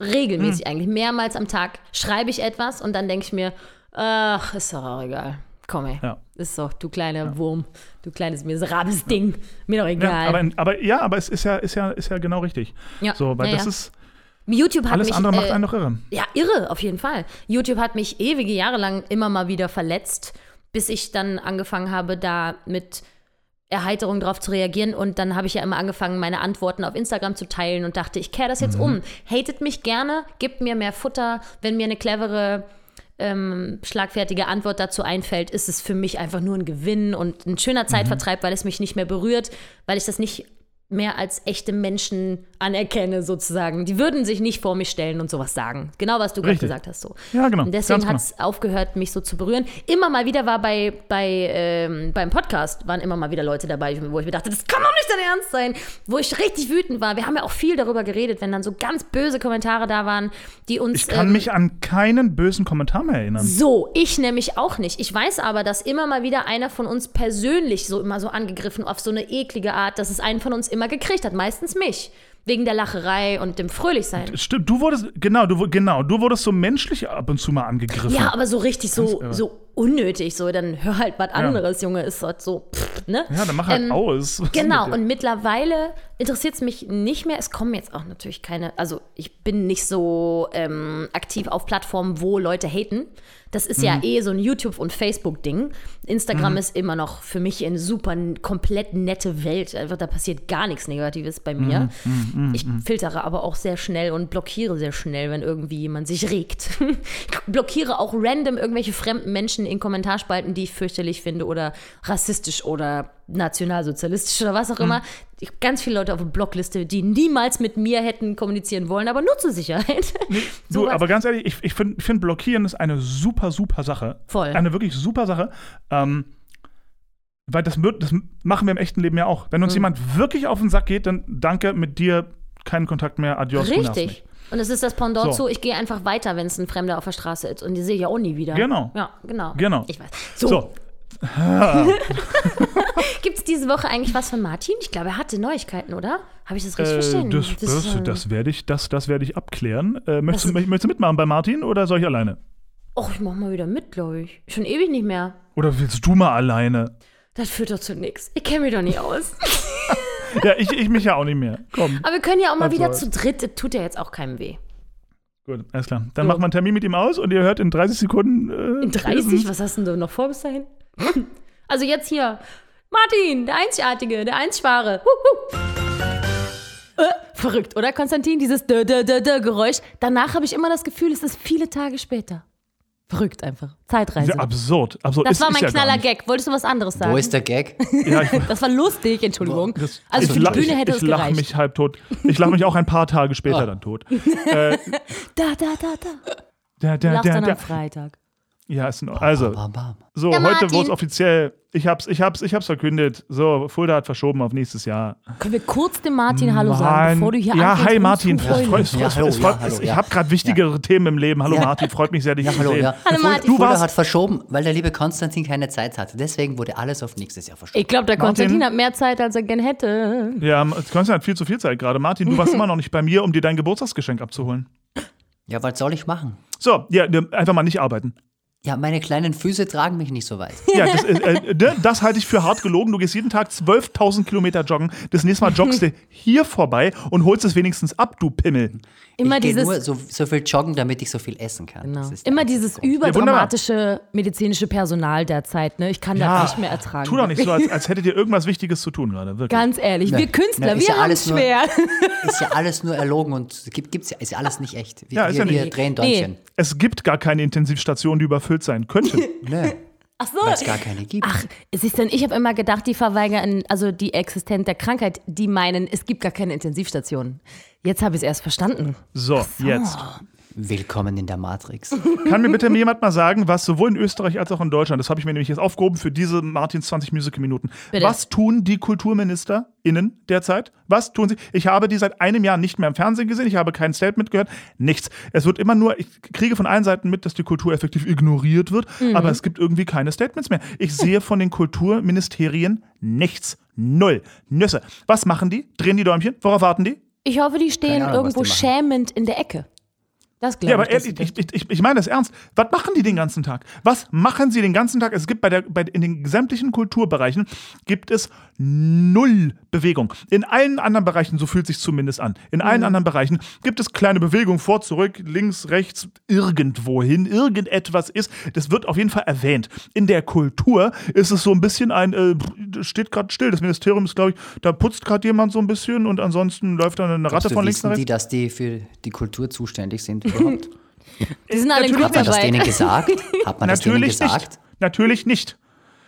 Regelmäßig Hm. eigentlich. Mehrmals am Tag schreibe ich etwas und dann denke ich mir, ach, ist doch auch egal. Komm ey. Ja. Ist doch, du kleiner Wurm, du kleines miserables Ding. Mir doch egal. Ja, aber, aber ja, aber es ist ja, ist ja, ist ja genau richtig. Ja, So, weil ja, das ja. ist, YouTube hat alles mich, andere macht äh, einen doch irre. Ja, irre, auf jeden Fall. YouTube hat mich ewige Jahre lang immer mal wieder verletzt, bis ich dann angefangen habe, da mit Erheiterung drauf zu reagieren. Und dann habe ich ja immer angefangen, meine Antworten auf Instagram zu teilen und dachte, ich kehre das jetzt um. Hatet mich gerne, gebt mir mehr Futter. Wenn mir eine clevere, ähm, schlagfertige Antwort dazu einfällt, ist es für mich einfach nur ein Gewinn und ein schöner Zeitvertreib, weil es mich nicht mehr berührt, weil ich das nicht mehr als echte Menschen anerkenne, sozusagen. Die würden sich nicht vor mich stellen und sowas sagen. Genau, was du gerade gesagt hast. So. Ja, genau. Und deswegen hat es aufgehört, mich so zu berühren. Immer mal wieder war bei, bei ähm, beim Podcast, waren immer mal wieder Leute dabei, wo ich mir dachte, das kann doch nicht dein Ernst sein. Wo ich richtig wütend war. Wir haben ja auch viel darüber geredet, wenn dann so ganz böse Kommentare da waren, die uns. Ich kann ähm, mich an keinen bösen Kommentar mehr erinnern. so, ich nämlich auch nicht. Ich weiß aber, dass immer mal wieder einer von uns persönlich so immer so angegriffen auf so eine eklige Art, dass es einen von uns immer gekriegt hat. Meistens mich. Wegen der Lacherei und dem Fröhlichsein. Stimmt, du wurdest, genau, du, genau, du wurdest so menschlich ab und zu mal angegriffen. Ja, aber so richtig so, so unnötig. So, dann hör halt was anderes, Junge. Ist halt so, pff, ne? Ja, dann mach halt Ähm, aus. Was Genau, und mittlerweile interessiert es mich nicht mehr. Es kommen jetzt auch natürlich keine, also ich bin nicht so ähm, aktiv auf Plattformen, wo Leute haten. Das ist Mhm. ja eh so ein YouTube- und Facebook-Ding. Instagram ist immer noch für mich eine super, komplett nette Welt. Einfach, da passiert gar nichts Negatives bei mir. Mhm, ich filtere aber auch sehr schnell und blockiere sehr schnell, wenn irgendwie jemand sich regt. ich blockiere auch random irgendwelche fremden Menschen in Kommentarspalten, die ich fürchterlich finde oder rassistisch oder nationalsozialistisch oder was auch immer. Ich habe ganz viele Leute auf der Blockliste, die niemals mit mir hätten kommunizieren wollen, aber nur zur Sicherheit. Du, Sowas. aber ganz ehrlich, ich, ich finde find Blockieren ist eine super, super Sache. Voll. Eine wirklich super Sache. Ähm, weil das, das machen wir im echten Leben ja auch. Wenn Mhm. uns jemand wirklich auf den Sack geht, dann danke, mit dir keinen Kontakt mehr, adios, du. Richtig. Und es ist das Pendant So. zu, ich gehe einfach weiter, wenn es ein Fremder auf der Straße ist. Und die sehe ich ja auch nie wieder. Genau. Ja, genau. Genau. Ich weiß. So, So, gibt es diese Woche eigentlich was von Martin? Ich glaube, er hatte Neuigkeiten, oder? Habe ich das richtig äh, verstanden? das, das, äh, das werde ich, das, das werd ich abklären. Äh, möchtest, Das- du, möchtest du mitmachen bei Martin oder soll ich alleine? Och, ich mach mal wieder mit, glaube ich. Schon ewig nicht mehr. Oder willst du mal alleine? Das führt doch zu nichts. Ich kenne mich doch nicht aus. Ja, ich, ich mich ja auch nicht mehr. Komm. Aber wir können ja auch mal Was wieder zu dritt. Das tut ja jetzt auch keinem weh. Gut, alles klar. Dann So. macht man einen Termin mit ihm aus und ihr hört in 30 Sekunden. Äh, In 30? spätestens- Was hast du denn noch vor bis dahin? Also jetzt hier. Martin, der Einzigartige, der Einzware. Huh, huh. Äh, verrückt, oder Konstantin? Dieses dö, dö, dö, dö Geräusch. Danach habe ich immer das Gefühl, es ist viele Tage später. Verrückt einfach. Zeitreise. Ja, absurd. absurd. das Ist- war ist mein ja gar knaller nicht. Gag. Wolltest du was anderes sagen? Wo ist der Gag? Ja, ich, das war lustig, Entschuldigung. das, also ich für die Bühne hätte ich, es ich lache mich halb tot. Ich lache mich auch ein paar Tage später Ah. dann tot. Äh, Da, da, da, da. der, Du der, lachst der, dann am Freitag. Ja, ist in Ordnung. Also, Bam, bam. so, Der heute wurde es offiziell. Ich hab's, ich, hab's, ich hab's verkündet. So, Fulda hat verschoben auf nächstes Jahr. Können wir kurz dem Martin Hallo sagen, bevor du hier Ja, hi Martin. zu freuen? freut, Ja, hallo, es ja, hallo, ich ja. habe gerade wichtigere Themen im Leben. Hallo Ja. Martin, freut mich sehr, dich Ja, zu hallo, sehen. ja. Hallo, Martin. Du Fulda warst, hat verschoben, weil der liebe Konstantin keine Zeit hatte. Deswegen wurde alles auf nächstes Jahr verschoben. Ich glaube, der Martin. Konstantin hat mehr Zeit, als er gern hätte. ja, Konstantin hat viel zu viel Zeit gerade. Martin, du warst immer noch nicht bei mir, um dir dein Geburtstagsgeschenk abzuholen. Ja, was soll ich machen? So, ja, ne, einfach mal nicht arbeiten. Ja, meine kleinen Füße tragen mich nicht so weit. Ja, das, äh, äh, ne, das halte ich für hart gelogen. Du gehst jeden Tag 12.000 Kilometer joggen. Das nächste Mal joggst du hier vorbei und holst es wenigstens ab, du Pimmel. Immer ich gehe dieses, nur so, so viel joggen, damit ich so viel essen kann. genau. Das ist der immer dieses Grund. überdramatische medizinische Personal derzeit. Ne? Ich kann Ja, das nicht mehr ertragen. Tu doch nicht so, als, als hättet ihr irgendwas Wichtiges zu tun gerade. Wirklich. Ganz ehrlich, wir Künstler, ist wir ja haben alles es nur- schwer. Ist ja alles nur erlogen und gibt, gibt's ja, ist ja alles nicht echt. Wir, Ja, ist ja wir, wir nicht. drehen Nee. Däumchen. Es gibt gar keine Intensivstationen, die überfüllt sein könnten. Nö, Ach so. weil es gar keine gibt. Ach, ist denn, ich habe immer gedacht, die verweigern also die Existenz der Krankheit, die meinen, es gibt gar keine Intensivstationen. Jetzt habe ich es erst verstanden. So, jetzt. Willkommen in der Matrix. Kann mir bitte jemand mal sagen, was sowohl in Österreich als auch in Deutschland, das habe ich mir nämlich jetzt aufgehoben für diese Martins 20 Musical-Minuten. Bitte. Was tun die KulturministerInnen derzeit? Was tun sie? Ich habe die seit einem Jahr nicht mehr im Fernsehen gesehen, ich habe kein Statement gehört, nichts. Es wird immer nur, ich kriege von allen Seiten mit, dass die Kultur effektiv ignoriert wird, Mhm. aber es gibt irgendwie keine Statements mehr. Ich sehe von den Kulturministerien nichts. Null. Nüsse. Was machen die? Drehen die Däumchen? Worauf warten die? Ich hoffe, die stehen Ahnung, irgendwo schämend in der Ecke. Das glaube Ja, aber ich. ehrlich, ich, ich, ich, ich meine das ernst. Was machen die den ganzen Tag? Was machen sie den ganzen Tag? Es gibt bei der, bei, in den sämtlichen Kulturbereichen gibt es null Bewegung. In allen anderen Bereichen, so fühlt sich zumindest an, in Mhm. allen anderen Bereichen gibt es kleine Bewegungen vor, zurück, links, rechts, irgendwohin, irgendetwas ist. Das wird auf jeden Fall erwähnt. In der Kultur ist es so ein bisschen ein, äh, steht gerade still. Das Ministerium ist, glaube ich, da putzt gerade jemand so ein bisschen und ansonsten läuft da eine Ratte Glaubst von links nach rechts. die, dass die für die Kultur zuständig sind überhaupt? die sind alle Hat man das denen gesagt? Hat man das denen Natürlich gesagt? nicht. Natürlich nicht.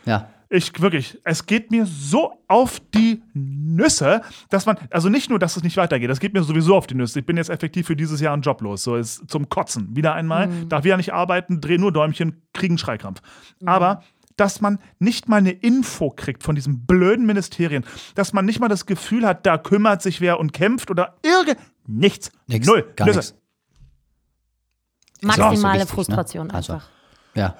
Ja. Ich wirklich, es geht mir so auf die Nüsse, dass man, also nicht nur, dass es nicht weitergeht, das geht mir sowieso auf die Nüsse. Ich bin jetzt effektiv für dieses Jahr ein Job los, so ist zum Kotzen. Wieder einmal, darf wieder nicht arbeiten, dreh nur Däumchen, kriegen Schreikrampf. Aber dass man nicht mal eine Info kriegt von diesen blöden Ministerien, dass man nicht mal das Gefühl hat, da kümmert sich wer und kämpft oder irgend nichts. Nix, Null. gar Nüsse. nichts. Maximale so wichtig, ne? Frustration Also. einfach. Ja.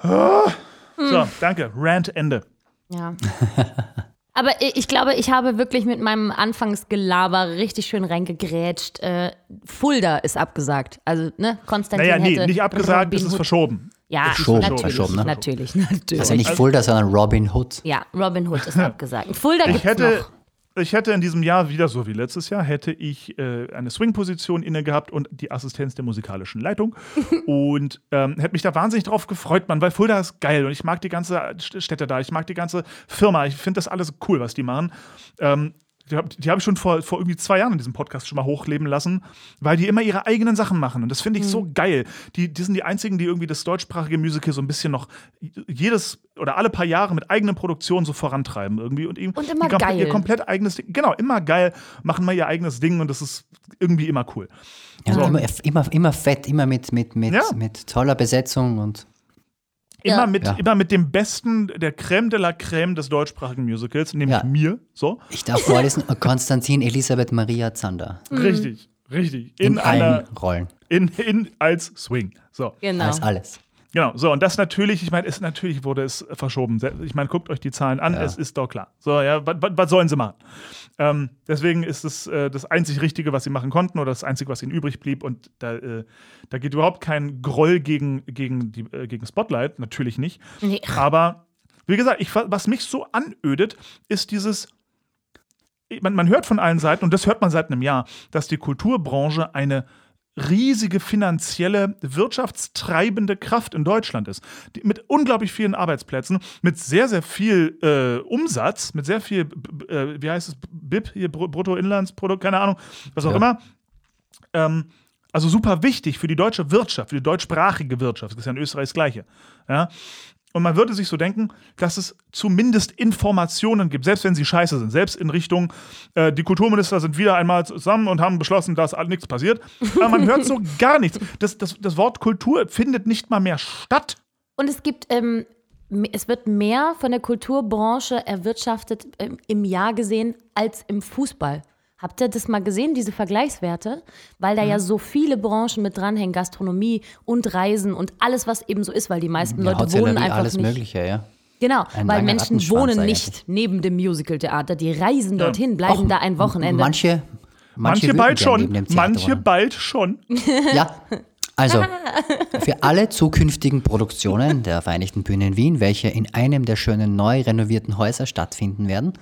So, danke. Rant Ende. Ja. Aber ich glaube, ich habe wirklich mit meinem Anfangsgelaber richtig schön reingegrätscht. Äh, Fulda ist abgesagt. Also, ne, Konstantin Naja, nee, hätte nicht abgesagt, Robin es ist Hood- verschoben. Ja, Verschoben, natürlich, verschoben, ne? natürlich, natürlich. Also nicht Fulda, sondern Robin Hood. ja, Robin Hood ist abgesagt. Fulda Ich gibt's hätte, noch. Ich hätte in diesem Jahr wieder so wie letztes Jahr, hätte ich äh, eine Swing-Position inne gehabt und die Assistenz der musikalischen Leitung. und ähm, hätte mich da wahnsinnig drauf gefreut, Mann, weil Fulda ist geil und ich mag die ganze St- Städte da, ich mag die ganze Firma, ich finde das alles cool, was die machen. Ähm, die habe hab ich schon vor, vor irgendwie zwei Jahren in diesem Podcast schon mal hochleben lassen, weil die immer ihre eigenen Sachen machen. Und das finde ich so geil. Die, die sind die einzigen, die irgendwie das deutschsprachige Musical so ein bisschen noch jedes oder alle paar Jahre mit eigenen Produktionen so vorantreiben irgendwie. Und, ihm, Und immer die geil. Ihr komplett eigenes Ding. Genau, immer geil, machen mal ihr eigenes Ding und das ist irgendwie immer cool. Ja, immer, immer, immer fett, immer mit, mit, mit, Ja. mit toller Besetzung und Immer, Ja. mit, Ja. immer mit dem Besten, der Crème de la Crème des deutschsprachigen Musicals, nämlich Ja. mir. So. ich darf vorlesen, Konstantin Elisabeth Maria Zander. Richtig, richtig. In, In, allen einer, Rollen. in, in, als Swing. So. Genau. Als alles. Genau, so, und das natürlich, ich meine, ist natürlich wurde es verschoben. Ich meine, guckt euch die Zahlen an, es ist doch klar. So, ja, was sollen sie machen? Ähm, deswegen ist es äh, das einzig Richtige, was sie machen konnten, oder das Einzige, was ihnen übrig blieb. Und da, äh, da geht überhaupt kein Groll gegen, gegen, die, äh, gegen Spotlight, natürlich nicht. Nee. Aber wie gesagt, ich, was mich so anödet, ist dieses. Man, man hört von allen Seiten, und das hört man seit einem Jahr, dass die Kulturbranche eine riesige finanzielle, wirtschaftstreibende Kraft in Deutschland ist. Die, mit unglaublich vielen Arbeitsplätzen, mit sehr, sehr viel äh, Umsatz, mit sehr viel, äh, wie heißt es, BIP, hier Br- Bruttoinlandsprodukt, keine Ahnung, was auch Ja. immer. Ähm, also super wichtig für die deutsche Wirtschaft, für die deutschsprachige Wirtschaft. Das ist ja in Österreich das Gleiche. Ja? Und man würde sich so denken, dass es zumindest Informationen gibt, selbst wenn sie scheiße sind, selbst in Richtung, äh, die Kulturminister sind wieder einmal zusammen und haben beschlossen, dass nichts passiert. Aber man hört so gar nichts. Das, das, das Wort Kultur findet nicht mal mehr statt. Und es gibt, ähm, es wird mehr von der Kulturbranche erwirtschaftet ähm, im Jahr gesehen als im Fußball. Habt ihr das mal gesehen, diese Vergleichswerte? Weil da ja so viele Branchen mit dranhängen, Gastronomie und Reisen und alles, was eben so ist, weil die meisten Ja, Leute wohnen Hotellerie, einfach alles nicht. Mögliche, ja. Genau, Ein weil Menschen wohnen eigentlich. nicht neben dem Musicaltheater. Die reisen dorthin, bleiben Och, da ein Wochenende. Manche, manche, Manche, bald schon, manche wohnen. bald schon. Ja, also für alle zukünftigen Produktionen der Vereinigten Bühnen Wien, welche in einem der schönen neu renovierten Häuser stattfinden werden,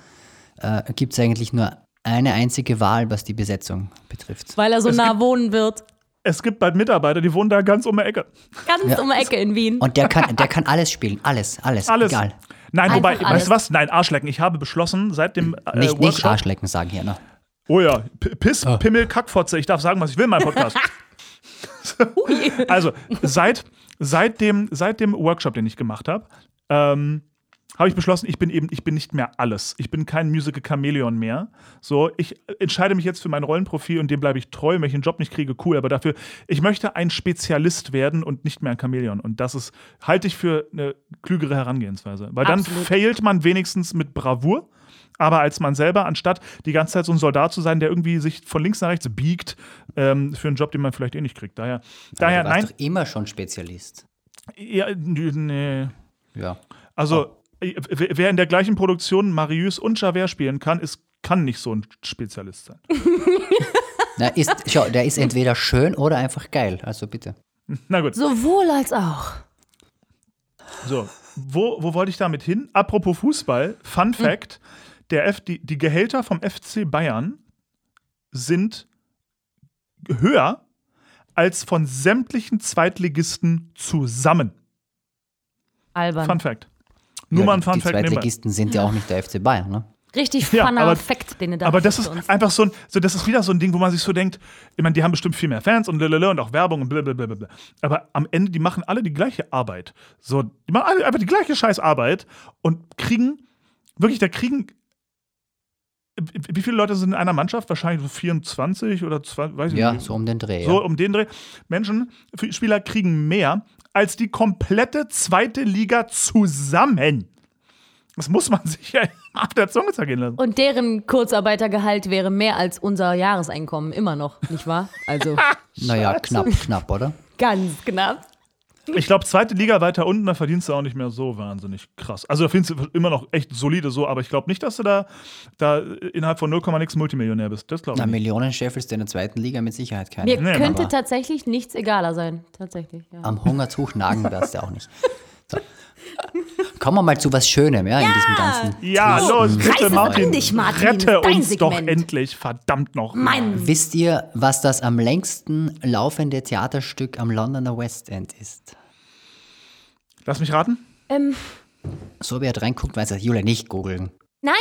äh, gibt es eigentlich nur eine einzige Wahl, was die Besetzung betrifft. weil er so nah wohnen wird. Es gibt bald Mitarbeiter, die wohnen da ganz um die Ecke. Ganz Ja. um die Ecke in Wien. Und der kann, der kann alles spielen, alles, alles, Alles. egal. Nein, Einfach wobei, alles. weißt du was? Nein, Arschlecken. Ich habe beschlossen, seit dem äh, Nicht, nicht Workshop- Arschlecken sagen hier, ne? Oh ja, P Piss, Pimmel, Kackfotze. Ich darf sagen, was ich will in meinem Podcast. also, seit, seit, dem, seit dem Workshop, den ich gemacht habe, ähm, habe ich beschlossen, ich bin eben, ich bin nicht mehr alles. Ich bin kein Musical Chameleon mehr. So, ich entscheide mich jetzt für mein Rollenprofil und dem bleibe ich treu. Wenn ich einen Job nicht kriege, cool. Aber dafür, ich möchte ein Spezialist werden und nicht mehr ein Chameleon. Und das ist, halte ich für eine klügere Herangehensweise. Weil dann Absolut. failt man wenigstens mit Bravour. Aber als man selber, anstatt die ganze Zeit so ein Soldat zu sein, der irgendwie sich von links nach rechts biegt, ähm, für einen Job, den man vielleicht eh nicht kriegt. Daher, daher du warst nein. doch immer schon Spezialist. Ja, nee. Ja. Also, äh, wer in der gleichen Produktion Marius und Javert spielen kann, ist, kann nicht so ein Spezialist sein. Na, ist, schau, der ist entweder schön oder einfach geil. Also bitte. Na gut, Sowohl als auch. so. Wo, wo wollte ich damit hin? Apropos Fußball, Fun Fact: der F, die, die Gehälter vom FC Bayern sind höher als von sämtlichen Zweitligisten zusammen. Albern. Fun Fact. Nur ja, mal ein die, Fun die Fact nebenbei. Zweitligisten sind ja auch nicht der FC Bayern, ne? Richtig Ja, funner aber- Fact, den du da Aber das ist uns. einfach so ein, so das ist wieder so ein Ding, wo man sich so denkt, ich meine, die haben bestimmt viel mehr Fans und lalala und auch Werbung und blablabla. Aber am Ende, die machen alle die gleiche Arbeit. So, die machen alle einfach die gleiche scheiß Arbeit und kriegen Wirklich, da kriegen. Wie viele Leute sind in einer Mannschaft? Wahrscheinlich so 24 oder 20, weiß ich Ja, nicht. so um den Dreh. So ja. um den Dreh. Menschen, Spieler kriegen mehr als die komplette zweite Liga zusammen. Das muss man sich ja auf der Zunge zergehen lassen. Und deren Kurzarbeitergehalt wäre mehr als unser Jahreseinkommen immer noch, nicht wahr? Also Naja, knapp, knapp, oder? ganz knapp. Ich glaube, zweite Liga weiter unten, da verdienst du auch nicht mehr so wahnsinnig krass. Also da findest du immer noch echt solide so, aber ich glaube nicht, dass du da, da innerhalb von 0, nix Multimillionär bist. Das glaube Na, ich nicht. Millionenchef ist in der zweiten Liga mit Sicherheit keiner. Mir Nee, könnte aber- tatsächlich nichts egaler sein. Tatsächlich, ja. Am Hungertuch nagen wärst du auch nicht. So. Kommen wir mal zu was Schönem, ja, in diesem ganzen. Ja, So, los, bitte Martin, dich, Martin. rette Dein uns doch Segment. endlich, verdammt noch. Mein Wisst ihr, was das am längsten laufende Theaterstück am Londoner West End ist? Lass mich raten. ähm, So wer reinguckt, weiß das. Julia, nicht googeln. nein,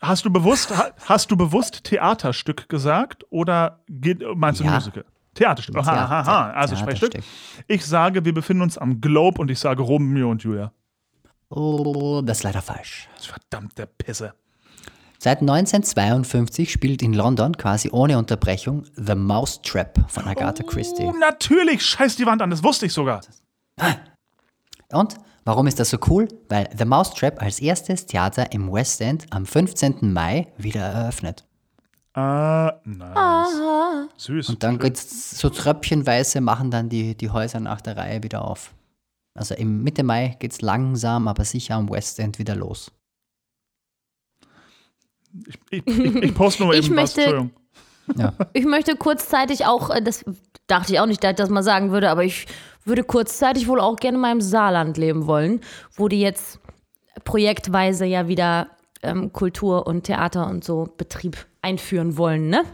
Hast du bewusst, ha, hast du bewusst Theaterstück gesagt oder geht, meinst du Ja. Musical? Theaterstück. Aha, aha, aha. Also Sprechstück. Ich sage, wir befinden uns am Globe und ich sage Romeo und Julia. Oh, das ist leider falsch. Das ist verdammte Pisse. Seit 1952 spielt in London quasi ohne Unterbrechung The Mousetrap von Agatha Christie. Oh, natürlich, scheiß die Wand an, das wusste ich sogar. Und warum ist das so cool? Weil The Mousetrap als erstes Theater im West End am 15. Mai wieder eröffnet. Ah, nice. Süß. Und dann geht's so tröpfchenweise machen dann die, die Häuser nach der Reihe wieder auf. Also im Mitte Mai geht's langsam, aber sicher am West End wieder los. Ich, ich, ich, ich poste nur Ich eben was. möchte- Entschuldigung. Ja. ich möchte kurzzeitig auch, äh, das dachte ich auch nicht, dass ich das mal sagen würde, aber ich würde kurzzeitig wohl auch gerne mal im Saarland leben wollen, wo die jetzt projektweise ja wieder ähm, Kultur und Theater und so Betrieb einführen wollen, ne?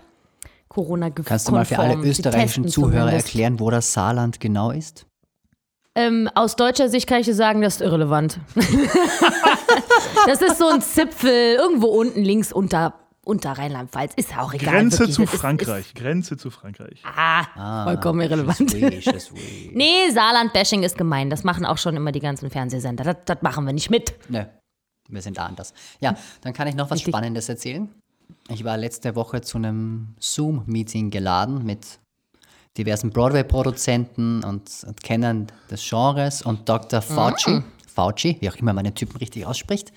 corona Kannst du mal für alle konform. Österreichischen Zuhörer zumindest. erklären, wo das Saarland genau ist? Ähm, aus deutscher Sicht kann ich dir sagen, das ist irrelevant. das ist so ein Zipfel, irgendwo unten links unter, unter Rheinland-Pfalz. Ist ja auch egal. Grenze wirklich. zu Das ist- Frankreich. Grenze zu Frankreich. Ist, ah, vollkommen irrelevant. Nee, Saarland-Bashing ist gemein. Das machen auch schon immer die ganzen Fernsehsender. Das, das machen wir nicht mit. Nö, wir sind da anders. Ja, dann kann ich noch was Richtig. Spannendes erzählen. Ich war letzte Woche zu einem Zoom-Meeting geladen mit diversen Broadway-Produzenten und, und Kennern des Genres und Dr. Fauci, Fauci, wie auch immer man den Typen richtig ausspricht.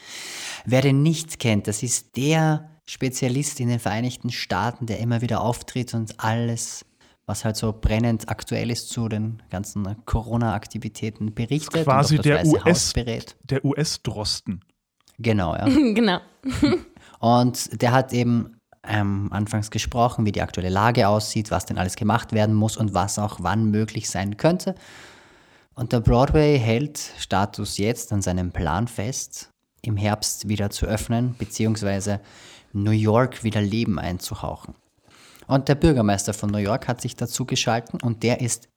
Wer den nicht kennt, das ist der Spezialist in den Vereinigten Staaten, der immer wieder auftritt und alles, was halt so brennend aktuell ist zu den ganzen Corona-Aktivitäten berichtet. Quasi das US, berät. der US-Drosten. Genau, ja. genau. Und der hat eben ähm, anfangs gesprochen, wie die aktuelle Lage aussieht, was denn alles gemacht werden muss und was auch wann möglich sein könnte. Und der Broadway hält Status jetzt an seinem Plan fest, im Herbst wieder zu öffnen, beziehungsweise New York wieder Leben einzuhauchen. Und der Bürgermeister von New York hat sich dazu geschalten und der ist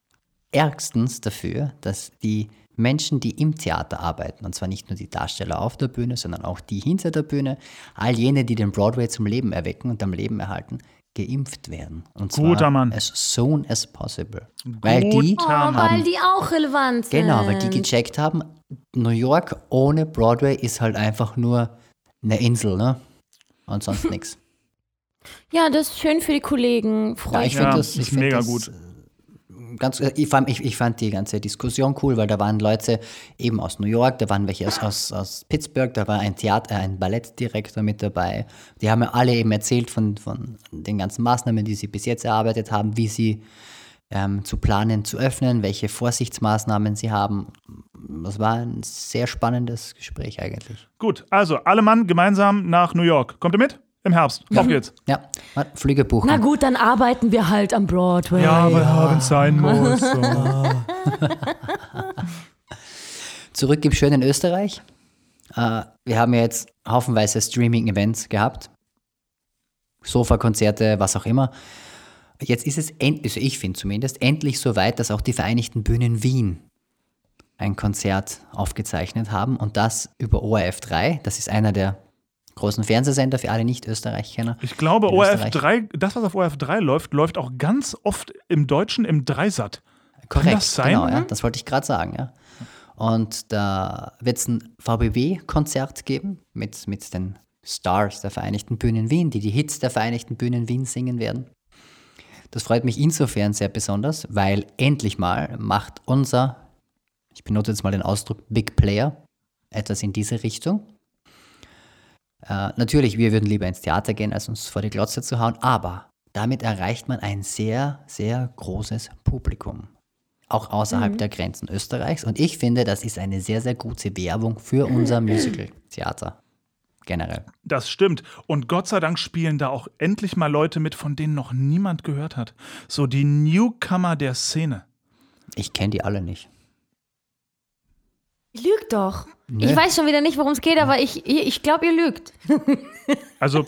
ärgstens dafür, dass die Menschen, die im Theater arbeiten, und zwar nicht nur die Darsteller auf der Bühne, sondern auch die hinter der Bühne, all jene, die den Broadway zum Leben erwecken und am Leben erhalten, geimpft werden. Und zwar Guter Mann. as soon as possible. Weil die, Oh, Guter Mann. weil die auch relevant sind. genau, weil die gecheckt haben, New York ohne Broadway ist halt einfach nur eine Insel, ne? Und sonst nichts. Ja, das ist schön für die Kollegen. Ja, Freut ich mich. Ja, finde das, ist ich find mega das, gut. Ganz, äh, ich, fand, ich, ich fand die ganze Diskussion cool, weil da waren Leute eben aus New York, da waren welche aus, aus, aus Pittsburgh, da war ein Theater, ein Ballettdirektor mit dabei. Die haben ja alle eben erzählt von, von den ganzen Maßnahmen, die sie bis jetzt erarbeitet haben, wie sie ähm, zu planen, zu öffnen, welche Vorsichtsmaßnahmen sie haben. Das war ein sehr spannendes Gespräch eigentlich. Gut, also alle Mann gemeinsam nach New York. Kommt ihr mit? Im Herbst. Auf geht's. Ja, Flüge buchen. Na gut, dann arbeiten wir halt am Broadway. Ja, wenn es sein muss. So. Zurück im schönen Österreich. Äh, wir haben ja jetzt haufenweise Streaming-Events gehabt. Sofakonzerte, was auch immer. Jetzt ist es, also ich finde zumindest, endlich so weit, dass auch die Vereinigten Bühnen Wien ein Konzert aufgezeichnet haben und das über ORF 3. Das ist einer der großen Fernsehsender für alle Nicht-Österreich-Kenner. Ich glaube, ORF Österreich. 3, das, was auf ORF 3 läuft, läuft auch ganz oft im Deutschen im Dreisat. Korrekt, das sein? genau, ja, das wollte ich gerade sagen, ja. Und da wird es ein VBW-Konzert geben mit, mit den Stars der Vereinigten Bühnen Wien, die die Hits der Vereinigten Bühnen Wien singen werden. Das freut mich insofern sehr besonders, weil endlich mal macht unser, ich benutze jetzt mal den Ausdruck Big Player, etwas in diese Richtung. Äh, natürlich, wir würden lieber ins Theater gehen, als uns vor die Glotze zu hauen, aber damit erreicht man ein sehr, sehr großes Publikum. Auch außerhalb Mhm. der Grenzen Österreichs. Und ich finde, das ist eine sehr, sehr gute Werbung für unser Musical-Theater. Generell. Das stimmt. Und Gott sei Dank spielen da auch endlich mal Leute mit, von denen noch niemand gehört hat. So die Newcomer der Szene. Ich kenne die alle nicht. Lügt doch. Nö. Ich weiß schon wieder nicht, worum es geht, aber ich, ich, glaube, ihr lügt. Also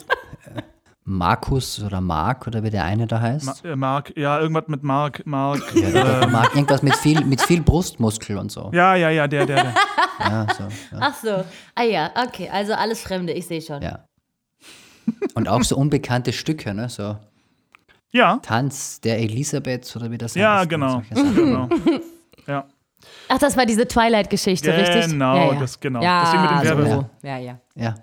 Markus oder Mark oder wie der eine da heißt. Ma äh, Mark, ja, irgendwas mit Mark, Mark. ja, der äh, Mark, irgendwas mit viel, mit viel Brustmuskel und so. ja, ja, ja, der, der, der. Ja, so, ja. Ach so. Ah ja, okay. Also alles Fremde, ich sehe schon. ja. Und auch so unbekannte Stücke, ne? So Ja, Tanz der Elisabeth oder wie das ja, heißt. und genau. genau. Ja, Ach, das war diese Twilight-Geschichte, richtig? Genau, ja, ja. das- genau. Ja, Das Ding mit dem so. Werbe- Ja, ja. Ja.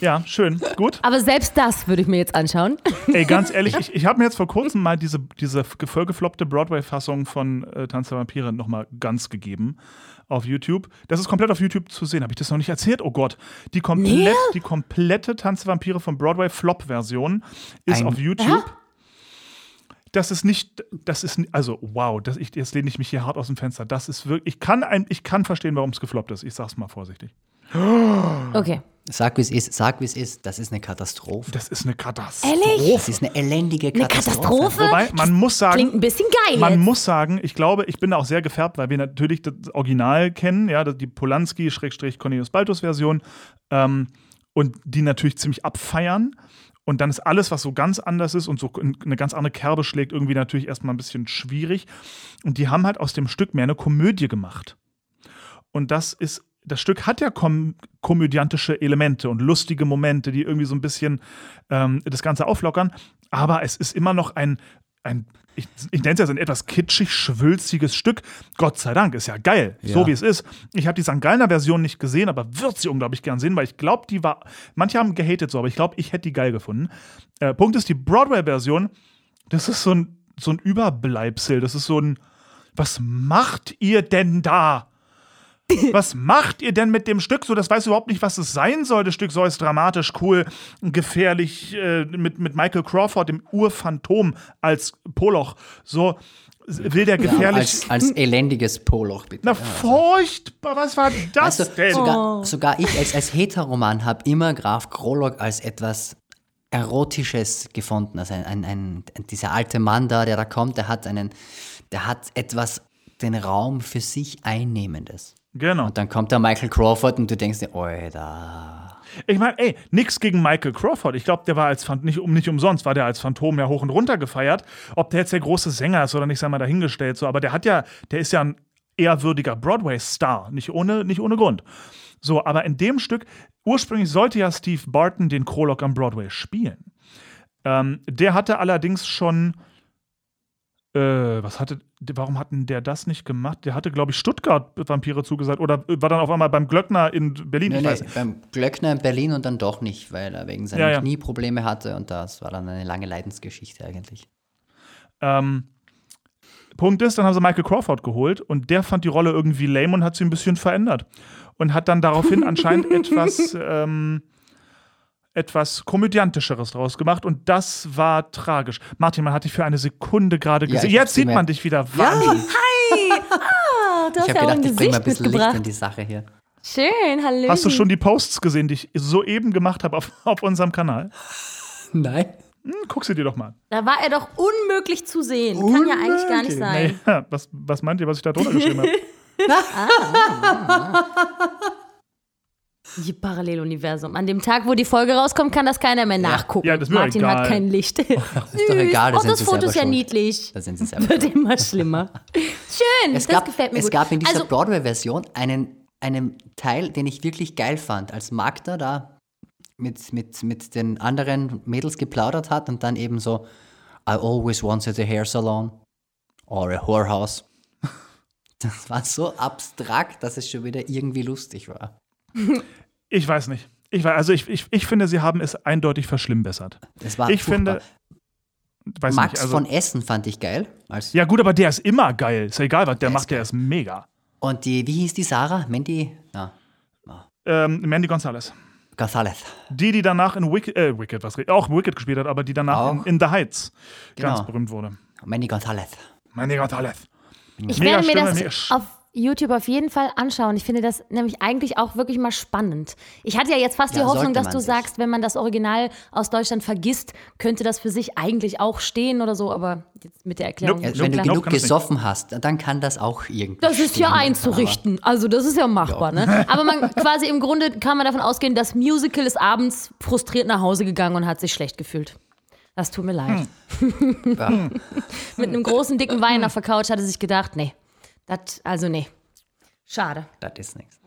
ja, schön, gut. Aber selbst das würde ich mir jetzt anschauen. Ey, ganz ehrlich, ich, ich habe mir jetzt vor kurzem mal diese, diese vollgefloppte Broadway-Fassung von äh, Tanz der Vampire nochmal ganz gegeben auf YouTube. Das ist komplett auf YouTube zu sehen. Habe ich das noch nicht erzählt? Oh Gott. Die, komplett, die komplette Tanz der Vampire von Broadway Flop-Version ist Ein- auf YouTube. Das ist nicht, das ist, also wow, das, ich, jetzt lehne ich mich hier hart aus dem Fenster. Das ist wirklich, ich kann, ein, ich kann verstehen, warum es gefloppt ist. Ich sag's mal vorsichtig. Okay. Sag, wie es ist, sag, wie es ist. Das ist eine Katastrophe. Das ist eine Katastrophe. Ehrlich? Das ist eine elendige Eine Katastrophe. Katastrophe? Wobei, man muss sagen, Klingt ein bisschen geil Man jetzt. muss sagen, ich glaube, ich bin da auch sehr gefärbt, weil wir natürlich das Original kennen, ja, die Polanski-Cornelius-Baltus-Version ähm, und die natürlich ziemlich abfeiern. Und dann ist alles, was so ganz anders ist und so in eine ganz andere Kerbe schlägt, irgendwie natürlich erstmal ein bisschen schwierig. Und die haben halt aus dem Stück mehr eine Komödie gemacht. Und das ist, das Stück hat ja kom komödiantische Elemente und lustige Momente, die irgendwie so ein bisschen ähm, das Ganze auflockern. Aber es ist immer noch ein, ein ich, ich nenne es jetzt ein etwas kitschig, schwülstiges Stück. Gott sei Dank, ist ja geil, so Ja. wie es ist. Ich habe die St. Gallner Version nicht gesehen, aber würde sie unglaublich gern sehen, weil ich glaube, die war, manche haben gehatet so, aber ich glaube, ich hätte die geil gefunden. Äh, Punkt ist, die Broadway-Version, das ist so ein, so ein Überbleibsel, das ist so ein, was macht ihr denn da? Was macht ihr denn mit dem Stück? So, das weiß überhaupt nicht, was es sein soll. Das Stück soll es dramatisch, cool, gefährlich, äh, mit, mit Michael Crawford, dem Urphantom, als Poloch. So will der Ja, gefährlich. als, als elendiges Poloch, bitte. na, furchtbar, was war das Also, denn? sogar, sogar ich als, als Heteroman habe immer Graf Krolog als etwas Erotisches gefunden. Also ein, ein, ein, dieser alte Mann da, der da kommt, der hat einen, der hat etwas den Raum für sich Einnehmendes. Genau. Und dann kommt da Michael Crawford und du denkst dir, Alter. Ich meine, ey, nix gegen Michael Crawford. Ich glaube, der war als nicht, um, nicht umsonst, war der als Phantom ja hoch und runter gefeiert. Ob der jetzt der große Sänger ist oder nicht, sei mal dahingestellt. So, aber der hat ja, der ist ja ein ehrwürdiger Broadway-Star, nicht ohne, nicht ohne Grund. So, aber in dem Stück, ursprünglich sollte ja Steve Barton den Prolog am Broadway spielen. Ähm, der hatte allerdings schon, äh, was hatte, warum hatten der das nicht gemacht? Der hatte, glaube ich, Stuttgart-Vampire zugesagt oder war dann auf einmal beim Glöckner in Berlin. Nee, ich nee, weiß nicht. beim Glöckner in Berlin und dann doch nicht, weil er wegen seiner Ja, ja. Knieprobleme hatte und das war dann eine lange Leidensgeschichte eigentlich. Ähm, Punkt ist, dann haben sie Michael Crawford geholt und der fand die Rolle irgendwie lame und hat sie ein bisschen verändert. Und hat dann daraufhin anscheinend etwas, ähm, etwas Komödiantischeres draus gemacht und das war tragisch. Martin, man hat dich für eine Sekunde gerade Ja, gesehen. hab's Jetzt sieht gemerkt. man dich wieder. Wahnsinn. Ah, du hast Ich ja habe auch ein gedacht, ich mal Gesicht ein bisschen Licht mitgebracht. in die Sache hier. Schön, hallo. Hast du schon die Posts gesehen, die ich soeben gemacht habe auf, auf unserem Kanal? Nein. Hm, guck sie dir doch mal an. Da war er doch unmöglich zu sehen. Kann ja eigentlich gar nicht sein. Naja, was, was meint ihr, was ich da drunter geschrieben habe? Die Paralleluniversum. An dem Tag, wo die Folge rauskommt, kann das keiner mehr nachgucken. Ja, das Martin egal. hat kein Licht. Ist doch egal, da oh, das Foto ist ja niedlich. Da sind sie selber Wird immer schlimmer. Schön, Es das gab, gefällt mir es gut. gab in dieser also, Broadway-Version einen, einen Teil, den ich wirklich geil fand, als Magda da mit, mit, mit den anderen Mädels geplaudert hat und dann eben so, I always wanted a hair salon or a whorehouse. Das war so abstrakt, dass es schon wieder irgendwie lustig war. Ich weiß nicht. Ich weiß, also ich, ich, ich finde, sie haben es eindeutig verschlimmbessert. Das war Ich furchtbar. finde, weiß Max nicht, also, von Essen fand ich geil. Als Ja, gut, aber der ist immer geil. Ist ja egal, was der Der macht, ist der ist mega. Und die, wie hieß die Sarah? Mandy? Na, Ähm, Mandy Gonzalez. Gonzalez. Die, die danach in Wicked, äh, Wicked, was auch Wicked gespielt hat, aber die danach in, in The Heights ganz Genau. berühmt wurde. Mandy Gonzalez. Mandy Gonzalez. Ich werde mir das auf YouTube auf jeden Fall anschauen. Ich finde das nämlich eigentlich auch wirklich mal spannend. Ich hatte ja jetzt fast Ja, die Hoffnung, dass du sich. sagst, wenn man das Original aus Deutschland vergisst, könnte das für sich eigentlich auch stehen oder so, aber jetzt mit der Erklärung. Nope. Schon wenn du klar. Nope, genug gesoffen hast, dann kann das auch irgendwie. Das ist ja einzurichten. Also das ist ja machbar, ne? Aber man quasi im Grunde kann man davon ausgehen, das Musical ist abends frustriert nach Hause gegangen und hat sich schlecht gefühlt. Das tut mir leid. Ja. Mit einem großen dicken Wein auf der Couch hatte sich gedacht, nee, das also nee. Schade. Das ist nichts.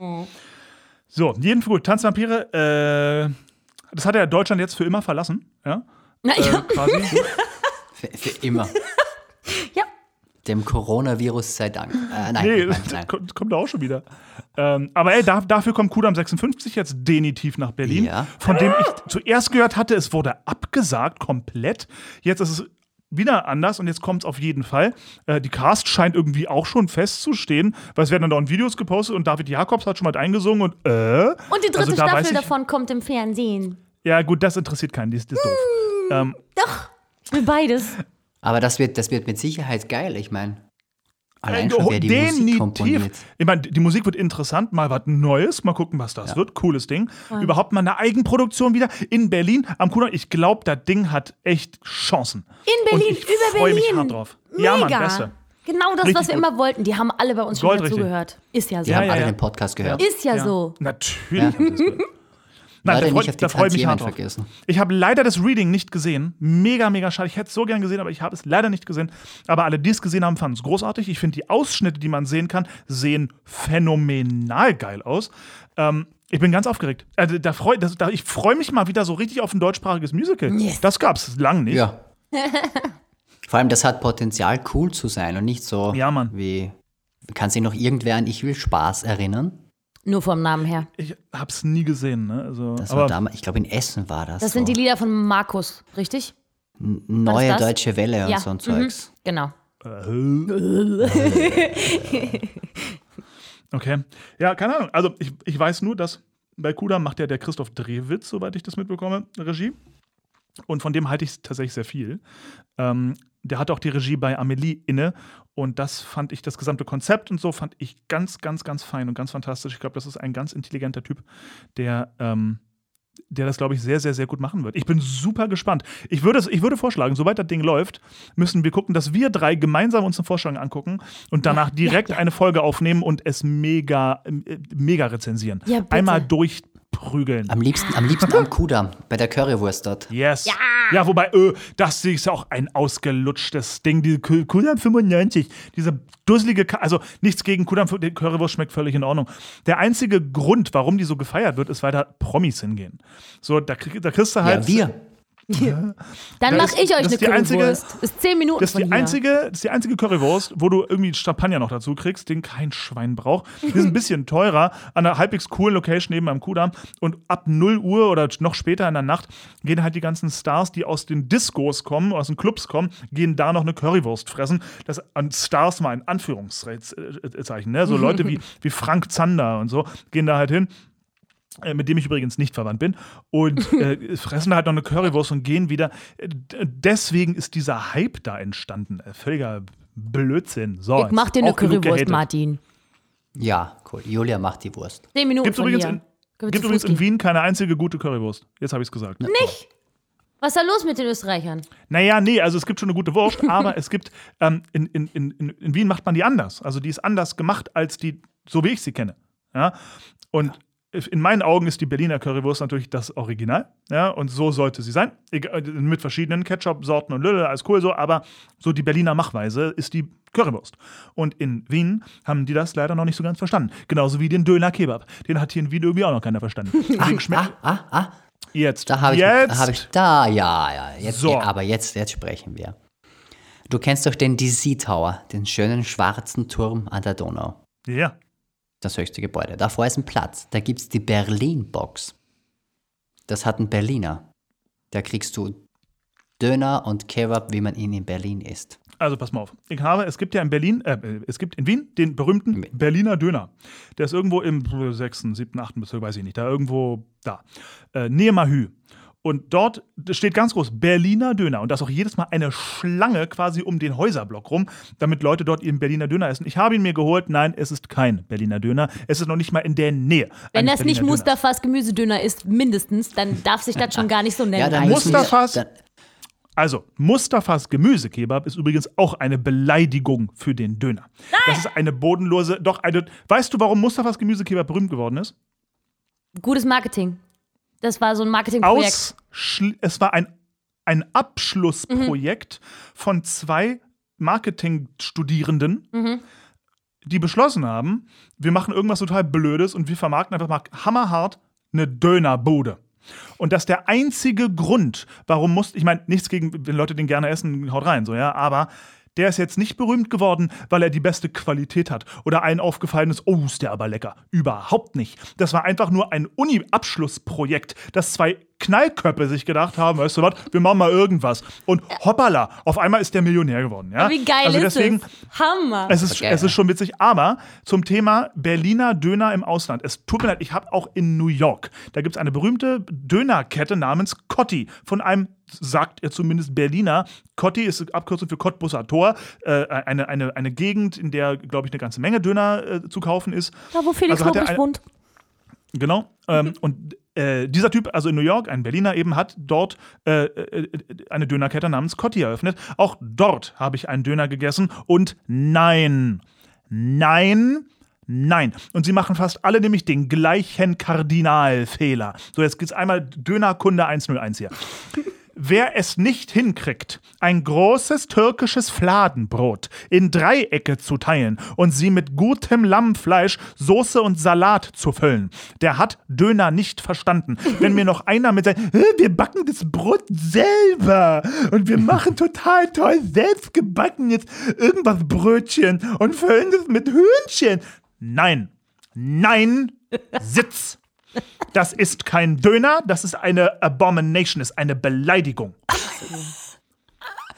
So, jedenfalls, Tanzvampire, äh, das hat ja Deutschland jetzt für immer verlassen. Ja, Na, äh, ja. quasi. Für, für immer. ja. Dem Coronavirus sei Dank. Äh, nein, Nee, nein, das nein. kommt, kommt auch schon wieder. Ähm, aber ey, da, dafür kommt Kudam 56 jetzt definitiv nach Berlin. Ja. Von dem ich zuerst gehört hatte, es wurde abgesagt, komplett. Jetzt ist es wieder anders und jetzt kommt es auf jeden Fall. Äh, die Cast scheint irgendwie auch schon festzustehen, weil es werden dann dauernd Videos gepostet und David Jakobs hat schon mal eingesungen und äh. Und die dritte Also da Staffel ich- davon kommt im Fernsehen. Ja, gut, das interessiert keinen, die ist, die ist doof. Ähm, Doch. Beides. Aber das wird, das wird mit Sicherheit geil. Ich meine, allein schon, wer die Musik komponiert. Ich meine, die Musik wird interessant, mal was Neues, mal gucken, was das wird. Cooles Ding. Überhaupt mal eine Eigenproduktion wieder in Berlin am Kudamm. Ich glaube, das Ding hat echt Chancen. In Berlin, Und ich über freu mich Berlin. hart drauf. Ja, Mann, Mega. besser. Genau das, Richtig was wir gut. immer wollten. Die haben alle bei uns schon wieder Goldrichtig. zugehört. Ist ja so. Wir haben ja, alle ja. den Podcast gehört. Ist ja, so. Natürlich. Nein, Leider da nicht freu- auf die da freue ich mich hart drauf. vergessen. Ich habe leider das Reading nicht gesehen. Mega, mega schade. Ich hätte es so gern gesehen, aber ich habe es leider nicht gesehen. Aber alle, die es gesehen haben, fanden es großartig. Ich finde, die Ausschnitte, die man sehen kann, sehen phänomenal geil aus. Ähm, ich bin ganz aufgeregt. Also, da freu, das, da, ich freue mich mal wieder so richtig auf ein deutschsprachiges Musical. Yes. Das gab es lang nicht. Ja. Vor allem, das hat Potenzial, cool zu sein und nicht so Ja, Mann. wie. Kann sich noch irgendwer an Ich will Spaß erinnern? Nur vom Namen her. Ich habe es nie gesehen. Ne? Also, Das aber war damals, ich glaube in Essen war das. Das so. sind die Lieder von Markus, richtig? Neue das? Deutsche Welle und Ja. so ein Mhm. Zeugs. Genau. Okay. Ja, keine Ahnung. Also ich, ich weiß nur, dass bei Kuda macht ja der Christoph Drewitz, soweit ich das mitbekomme, Regie. Und von dem halte ich tatsächlich sehr viel. Ähm, der hat auch die Regie bei Amelie inne. Und das fand ich, das gesamte Konzept und so fand ich ganz, ganz, ganz fein und ganz fantastisch. Ich glaube, das ist ein ganz intelligenter Typ, der, ähm, der das, glaube ich, sehr, sehr, sehr gut machen wird. Ich bin super gespannt. Ich würde, ich würde vorschlagen, sobald das Ding läuft, müssen wir gucken, dass wir drei gemeinsam uns eine Vorstellung angucken und danach direkt eine Folge aufnehmen und es mega, äh, mega rezensieren. Ja, bitte. Durchprügeln. Am liebsten, am liebsten am Kudamm, bei der Currywurst dort. Yes. Ja, wobei, äh, das ist ja auch ein ausgelutschtes Ding, diese Ku- Kudam 95. Diese dusselige, Ka also nichts gegen Kudam, die Currywurst schmeckt völlig in Ordnung. Der einzige Grund, warum die so gefeiert wird, ist, weil da Promis hingehen. So, da, krieg, da kriegst du halt. Ja, wir. Dann Das mache ich euch das eine die einzige- Currywurst. Ist zehn Minuten Das ist, die hier. einzige, das ist die einzige Currywurst, wo du irgendwie Champagner noch dazu kriegst, den kein Schwein braucht. Die ist ein bisschen teurer, an einer halbwegs coolen Location neben am Kudamm. Und ab 0 Uhr oder noch später in der Nacht gehen halt die ganzen Stars, die aus den Discos kommen, aus den Clubs kommen, gehen da noch eine Currywurst fressen. Das an Stars mal in Anführungszeichen. Ne? So Leute wie, wie Frank Zander und so gehen da halt hin mit dem ich übrigens nicht verwandt bin, und äh, fressen halt noch eine Currywurst und gehen wieder. Äh, Deswegen ist dieser Hype da entstanden. Äh, Völliger Blödsinn. So, Ich mach dir eine Currywurst. Martin. Ja, cool. Julia macht die Wurst. Zehn Minuten Gibt von übrigens, hier. in, gibt übrigens in. Wien keine einzige gute Currywurst. Jetzt habe ich es gesagt. Nicht? Was ist da los mit den Österreichern? Naja, nee, also es gibt schon eine gute Wurst, aber es gibt, ähm, in, in, in, in in Wien macht man die anders. Also die ist anders gemacht als die, so wie ich sie kenne. Ja? Und in meinen Augen ist die Berliner Currywurst natürlich das Original. Ja? Und so sollte sie sein. Egal, Mit verschiedenen Ketchup-Sorten und Lülle, alles cool so, aber so die Berliner Machweise ist die Currywurst. Und in Wien haben die das leider noch nicht so ganz verstanden. Genauso wie den Döner Kebab. Den hat hier in Wien irgendwie auch noch keiner verstanden. Deswegen schmeckt Ah, ah, ah. jetzt. Da habe ich, jetzt. da habe ich, da, ja, ja. Jetzt, So. aber jetzt, jetzt sprechen wir. Du kennst doch den DC Tower, den schönen schwarzen Turm an der Donau. Ja. Das höchste Gebäude. Davor ist ein Platz. Da gibt es die Berlin-Box. Das hat ein Berliner. Da kriegst du Döner und Kebab, wie man ihn in Berlin isst. Also pass mal auf. Ich habe, es gibt ja in Berlin, äh, es gibt in Wien den berühmten Berliner Döner. Der ist irgendwo im 6., 7., 8. Bezirk, weiß ich nicht, da irgendwo da. Äh, Nähe Mahü. Und dort steht ganz groß Berliner Döner. Und da ist auch jedes Mal eine Schlange quasi um den Häuserblock rum, damit Leute dort ihren Berliner Döner essen. Ich habe ihn mir geholt. Nein, es ist kein Berliner Döner. Es ist noch nicht mal in der Nähe. Wenn das nicht Berliner Döners. Mustafas Gemüsedöner ist, mindestens, dann darf sich das schon gar nicht so nennen. Ja, dann Mustafas- dann- Also, Mustafas Gemüsekebab ist übrigens auch eine Beleidigung für den Döner. Das ist eine bodenlose, doch eine. Weißt du, warum Mustafas Gemüsekebab berühmt geworden ist? Gutes Marketing. Das war so ein Marketingprojekt. Es war ein, ein Abschlussprojekt von zwei Marketingstudierenden, die beschlossen haben, wir machen irgendwas total Blödes und wir vermarkten einfach mal hammerhart eine Dönerbude. Und das ist der einzige Grund, warum muss, ich meine, nichts gegen, wenn Leute den gerne essen, haut rein, so, ja, aber der ist jetzt nicht berühmt geworden, weil er die beste Qualität hat oder allen aufgefallen ist, oh, ist der aber lecker. Überhaupt nicht. Das war einfach nur ein Uni-Abschlussprojekt, das zwei Knallköpfe sich gedacht haben, weißt du was, wir machen mal irgendwas. Und hoppala, auf einmal ist der Millionär geworden, ja. Wie geil also ist deswegen, es? Hammer. es ist, geil, es ist schon witzig, aber zum Thema Berliner Döner im Ausland. Es tut mir leid, ich habe auch in New York, da gibt es eine berühmte Dönerkette namens Cotti von einem, sagt er zumindest Berliner. Cotti ist Abkürzung für Cottbusser Tor, äh, eine, eine, eine Gegend, in der, glaube ich, eine ganze Menge Döner äh, zu kaufen ist. da, wo Felix also Lobrecht wohnt. Genau. Ähm, und äh, dieser Typ, also in New York, ein Berliner eben, hat dort äh, äh, eine Dönerkette namens Cotti eröffnet. Auch dort habe ich einen Döner gegessen und nein, nein, nein. Und sie machen fast alle nämlich den gleichen Kardinalfehler. So, jetzt geht's einmal Dönerkunde 101 hier. Wer es nicht hinkriegt, ein großes türkisches Fladenbrot in Dreiecke zu teilen und sie mit gutem Lammfleisch, Soße und Salat zu füllen, der hat Döner nicht verstanden. Wenn mir noch einer mit seinem, "Äh, wir backen das Brot selber und wir machen total toll selbst gebacken jetzt irgendwas Brötchen und füllen das mit Hühnchen. Nein, nein, Sitz. Das ist kein Döner, das ist eine Abomination, ist eine Beleidigung.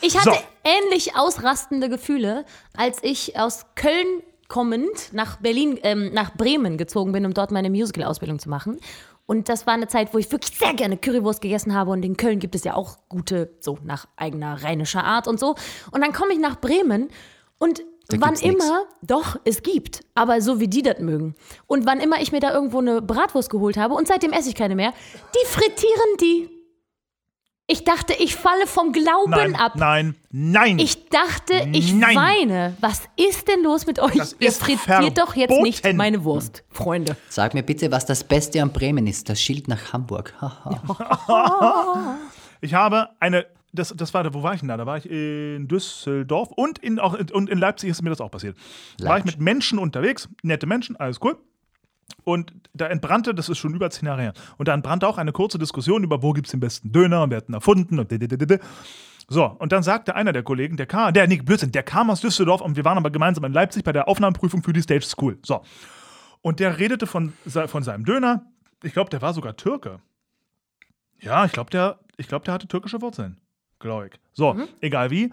Ich hatte So. ähnlich ausrastende Gefühle, als ich aus Köln kommend nach Berlin, ähm, nach Bremen gezogen bin, um dort meine Musical-Ausbildung zu machen. Und das war eine Zeit, wo ich wirklich sehr gerne Currywurst gegessen habe. Und in Köln gibt es ja auch gute, so nach eigener rheinischer Art und so. Und dann komme ich nach Bremen und Da wann gibt's nix. immer, doch, es gibt, aber so wie die das mögen. Und wann immer ich mir da irgendwo eine Bratwurst geholt habe, und seitdem esse ich keine mehr, die frittieren die. Ich dachte, ich falle vom Glauben Nein, ab. nein, nein. Ich dachte, ich Nein. weine. Was ist denn los mit euch? Das Ihr frittiert doch jetzt nicht verboten. meine Wurst, Freunde. Sag mir bitte, was das Beste an Bremen ist. Das Schild nach Hamburg. Haha. Ich habe eine, das, das war, wo war ich denn da? Da war ich in Düsseldorf und in, auch, und in Leipzig ist mir das auch passiert. War ich Leipzig. mit Menschen unterwegs, nette Menschen, alles cool. Und da entbrannte, das ist schon über zehn Jahre her, und da entbrannte auch eine kurze Diskussion über, wo gibt es den besten Döner und wer hat ihn erfunden und dididididi. So, und dann sagte einer der Kollegen, der kam, der, nee, Blödsinn, der kam aus Düsseldorf und wir waren aber gemeinsam in Leipzig bei der Aufnahmeprüfung für die Stage School. So. Und der redete von, von seinem Döner. Ich glaube, der war sogar Türke. Ja, ich glaube, der, ich glaub, der hatte türkische Wurzeln. Glaube ich. So, egal wie.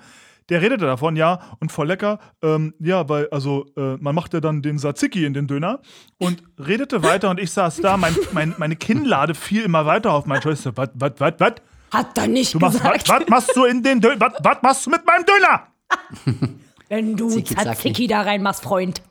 Der redete davon, ja, und voll lecker. Ähm, ja, weil, also, äh, man macht ja dann den Tzatziki in den Döner und redete weiter und ich saß da, mein, mein, meine Kinnlade fiel immer weiter auf mein Schoß. Was, was, was, was? Hat er nicht Du machst, was, gesagt. was machst du in den Döner? Was, was machst du mit meinem Döner? Wenn du. Tzatziki da reinmachst, Freund.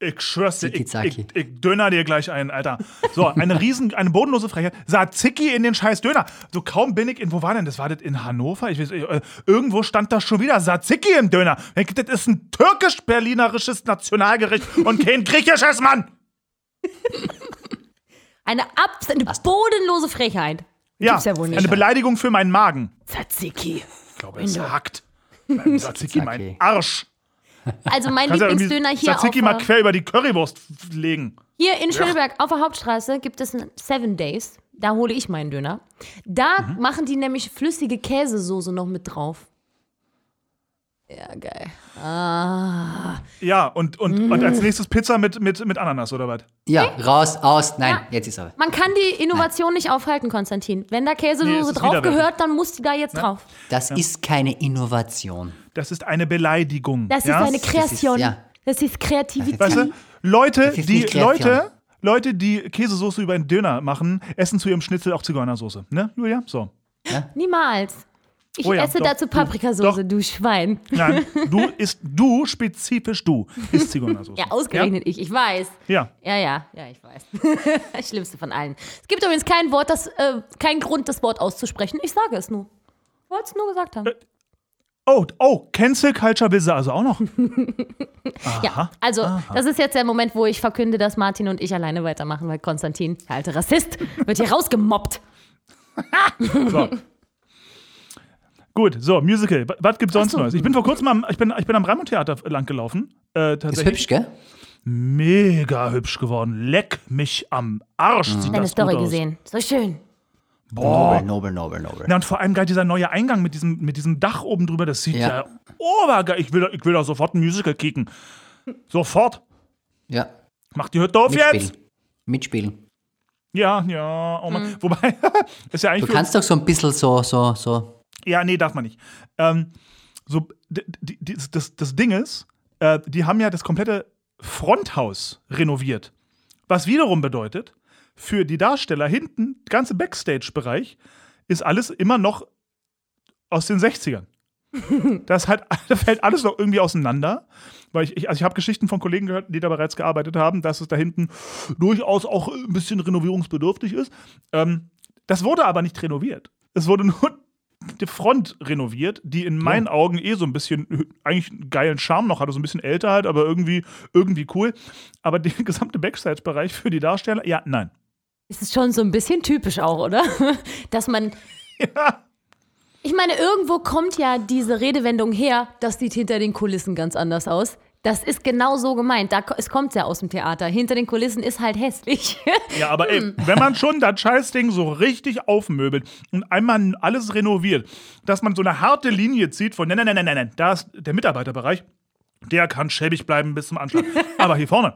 Ich schwör's dir, ich, ich, ich döner dir gleich ein, Alter. So, eine riesen, eine bodenlose Frechheit. Tzatziki in den scheiß Döner. So kaum bin ich in, wo war denn das? War das in Hannover? Ich weiß, äh, irgendwo stand da schon wieder Tzatziki im Döner. Ich- Das ist ein türkisch-berlinerisches Nationalgericht und kein griechisches, Mann. Eine, ab, eine bodenlose Frechheit. Ja, Gibt's ja wohl nicht. eine Beleidigung für meinen Magen. Tzatziki. Ich glaube, es hackt. Mein Tzatziki, mein. Arsch. Also mein Kannst ja Lieblingsdöner hier auf Tzatziki mal quer über die Currywurst legen. Hier in Schöneberg auf der Hauptstraße gibt es einen Seven Days. Da hole ich meinen Döner. Da Mhm. machen die nämlich flüssige Käsesoße noch mit drauf. Ja, geil. Ah. Ja, und, und, und als nächstes Pizza mit, mit, mit Ananas, oder was? Ja, raus, aus. Nein, jetzt ist er. Man kann die Innovation nicht aufhalten, Konstantin. Wenn da Nee, es Käsesoße ist drauf gehört, dann muss die da jetzt drauf. Das ist keine Innovation. Das ist eine Beleidigung. Das ja? ist eine Kreation. ja. Das ist Kreativität. Weißt du, Leute, Das ist die. Leute, Leute, die Käsesoße über einen Döner machen, essen zu ihrem Schnitzel auch Zigeunersoße. Ne, Julia? So. Niemals. Ich Oh ja, esse doch, dazu Paprikasauce, du Schwein. Nein, du isst, du, spezifisch du, isst Zigeunersoße. Ja, ausgerechnet ich, ich weiß. Ja. Ja, ja, ja, ich weiß. das Schlimmste von allen. Es gibt übrigens kein Wort, das, äh, kein Grund, das Wort auszusprechen. Ich sage es nur. Ich wollte es nur gesagt haben. Oh, oh, Cancel Culture will sie also auch noch. ja, also das ist jetzt der Moment, wo ich verkünde, dass Martin und ich alleine weitermachen, weil Konstantin, der alte Rassist, wird hier rausgemobbt. So. Gut, so, Musical. Was gibt's sonst so. Neues? Ich bin vor kurzem am, ich bin, ich bin am Raimund Theater lang gelaufen. Äh, Ist hübsch, gell? mega hübsch geworden. Leck mich am Arsch. Sieht Deine das Story gut aus. gesehen. So schön. Boah. Nobel, nobel, nobel, nobel. Na, und vor allem geil dieser neue Eingang mit diesem, mit diesem Dach oben drüber, das sieht ja, Ja. obergeil. Ich will, da- ich will da sofort ein Musical kicken. Sofort. Ja, Mach die Hütte auf jetzt. mitspielen. Mitspielen. Ja, ja. Oh Mann. Wobei, ist ja eigentlich. Du kannst doch so ein bisschen so, so, so. Ja, nee, darf man nicht. Ähm, so, das, das Ding ist, äh, die haben ja das komplette Fronthaus renoviert. Was wiederum bedeutet, für die Darsteller hinten, der ganze Backstage-Bereich, ist alles immer noch aus den 60ern. Das halt, da fällt alles noch irgendwie auseinander. Weil ich, ich, also ich habe Geschichten von Kollegen gehört, die da bereits gearbeitet haben, dass es da hinten durchaus auch ein bisschen renovierungsbedürftig ist. Ähm, das wurde aber nicht renoviert. Es wurde nur die Front renoviert, die in meinen Augen eh so ein bisschen äh, eigentlich einen geilen Charme noch hatte, so ein bisschen älter halt, aber irgendwie, irgendwie cool. Aber der gesamte Backstage-Bereich für die Darsteller, ja, nein. Es ist schon so ein bisschen typisch auch, oder? Dass man. Ja. Ich meine, irgendwo kommt ja diese Redewendung her, das sieht hinter den Kulissen ganz anders aus. Das ist genau so gemeint. Da, es kommt ja aus dem Theater. Hinter den Kulissen ist halt hässlich. Ja, aber ey, wenn man schon das Scheißding so richtig aufmöbelt und einmal alles renoviert, dass man so eine harte Linie zieht von, nein, nein, nein, nein, nein, nein, da ist der Mitarbeiterbereich, der kann schäbig bleiben bis zum Anschlag. Aber hier vorne,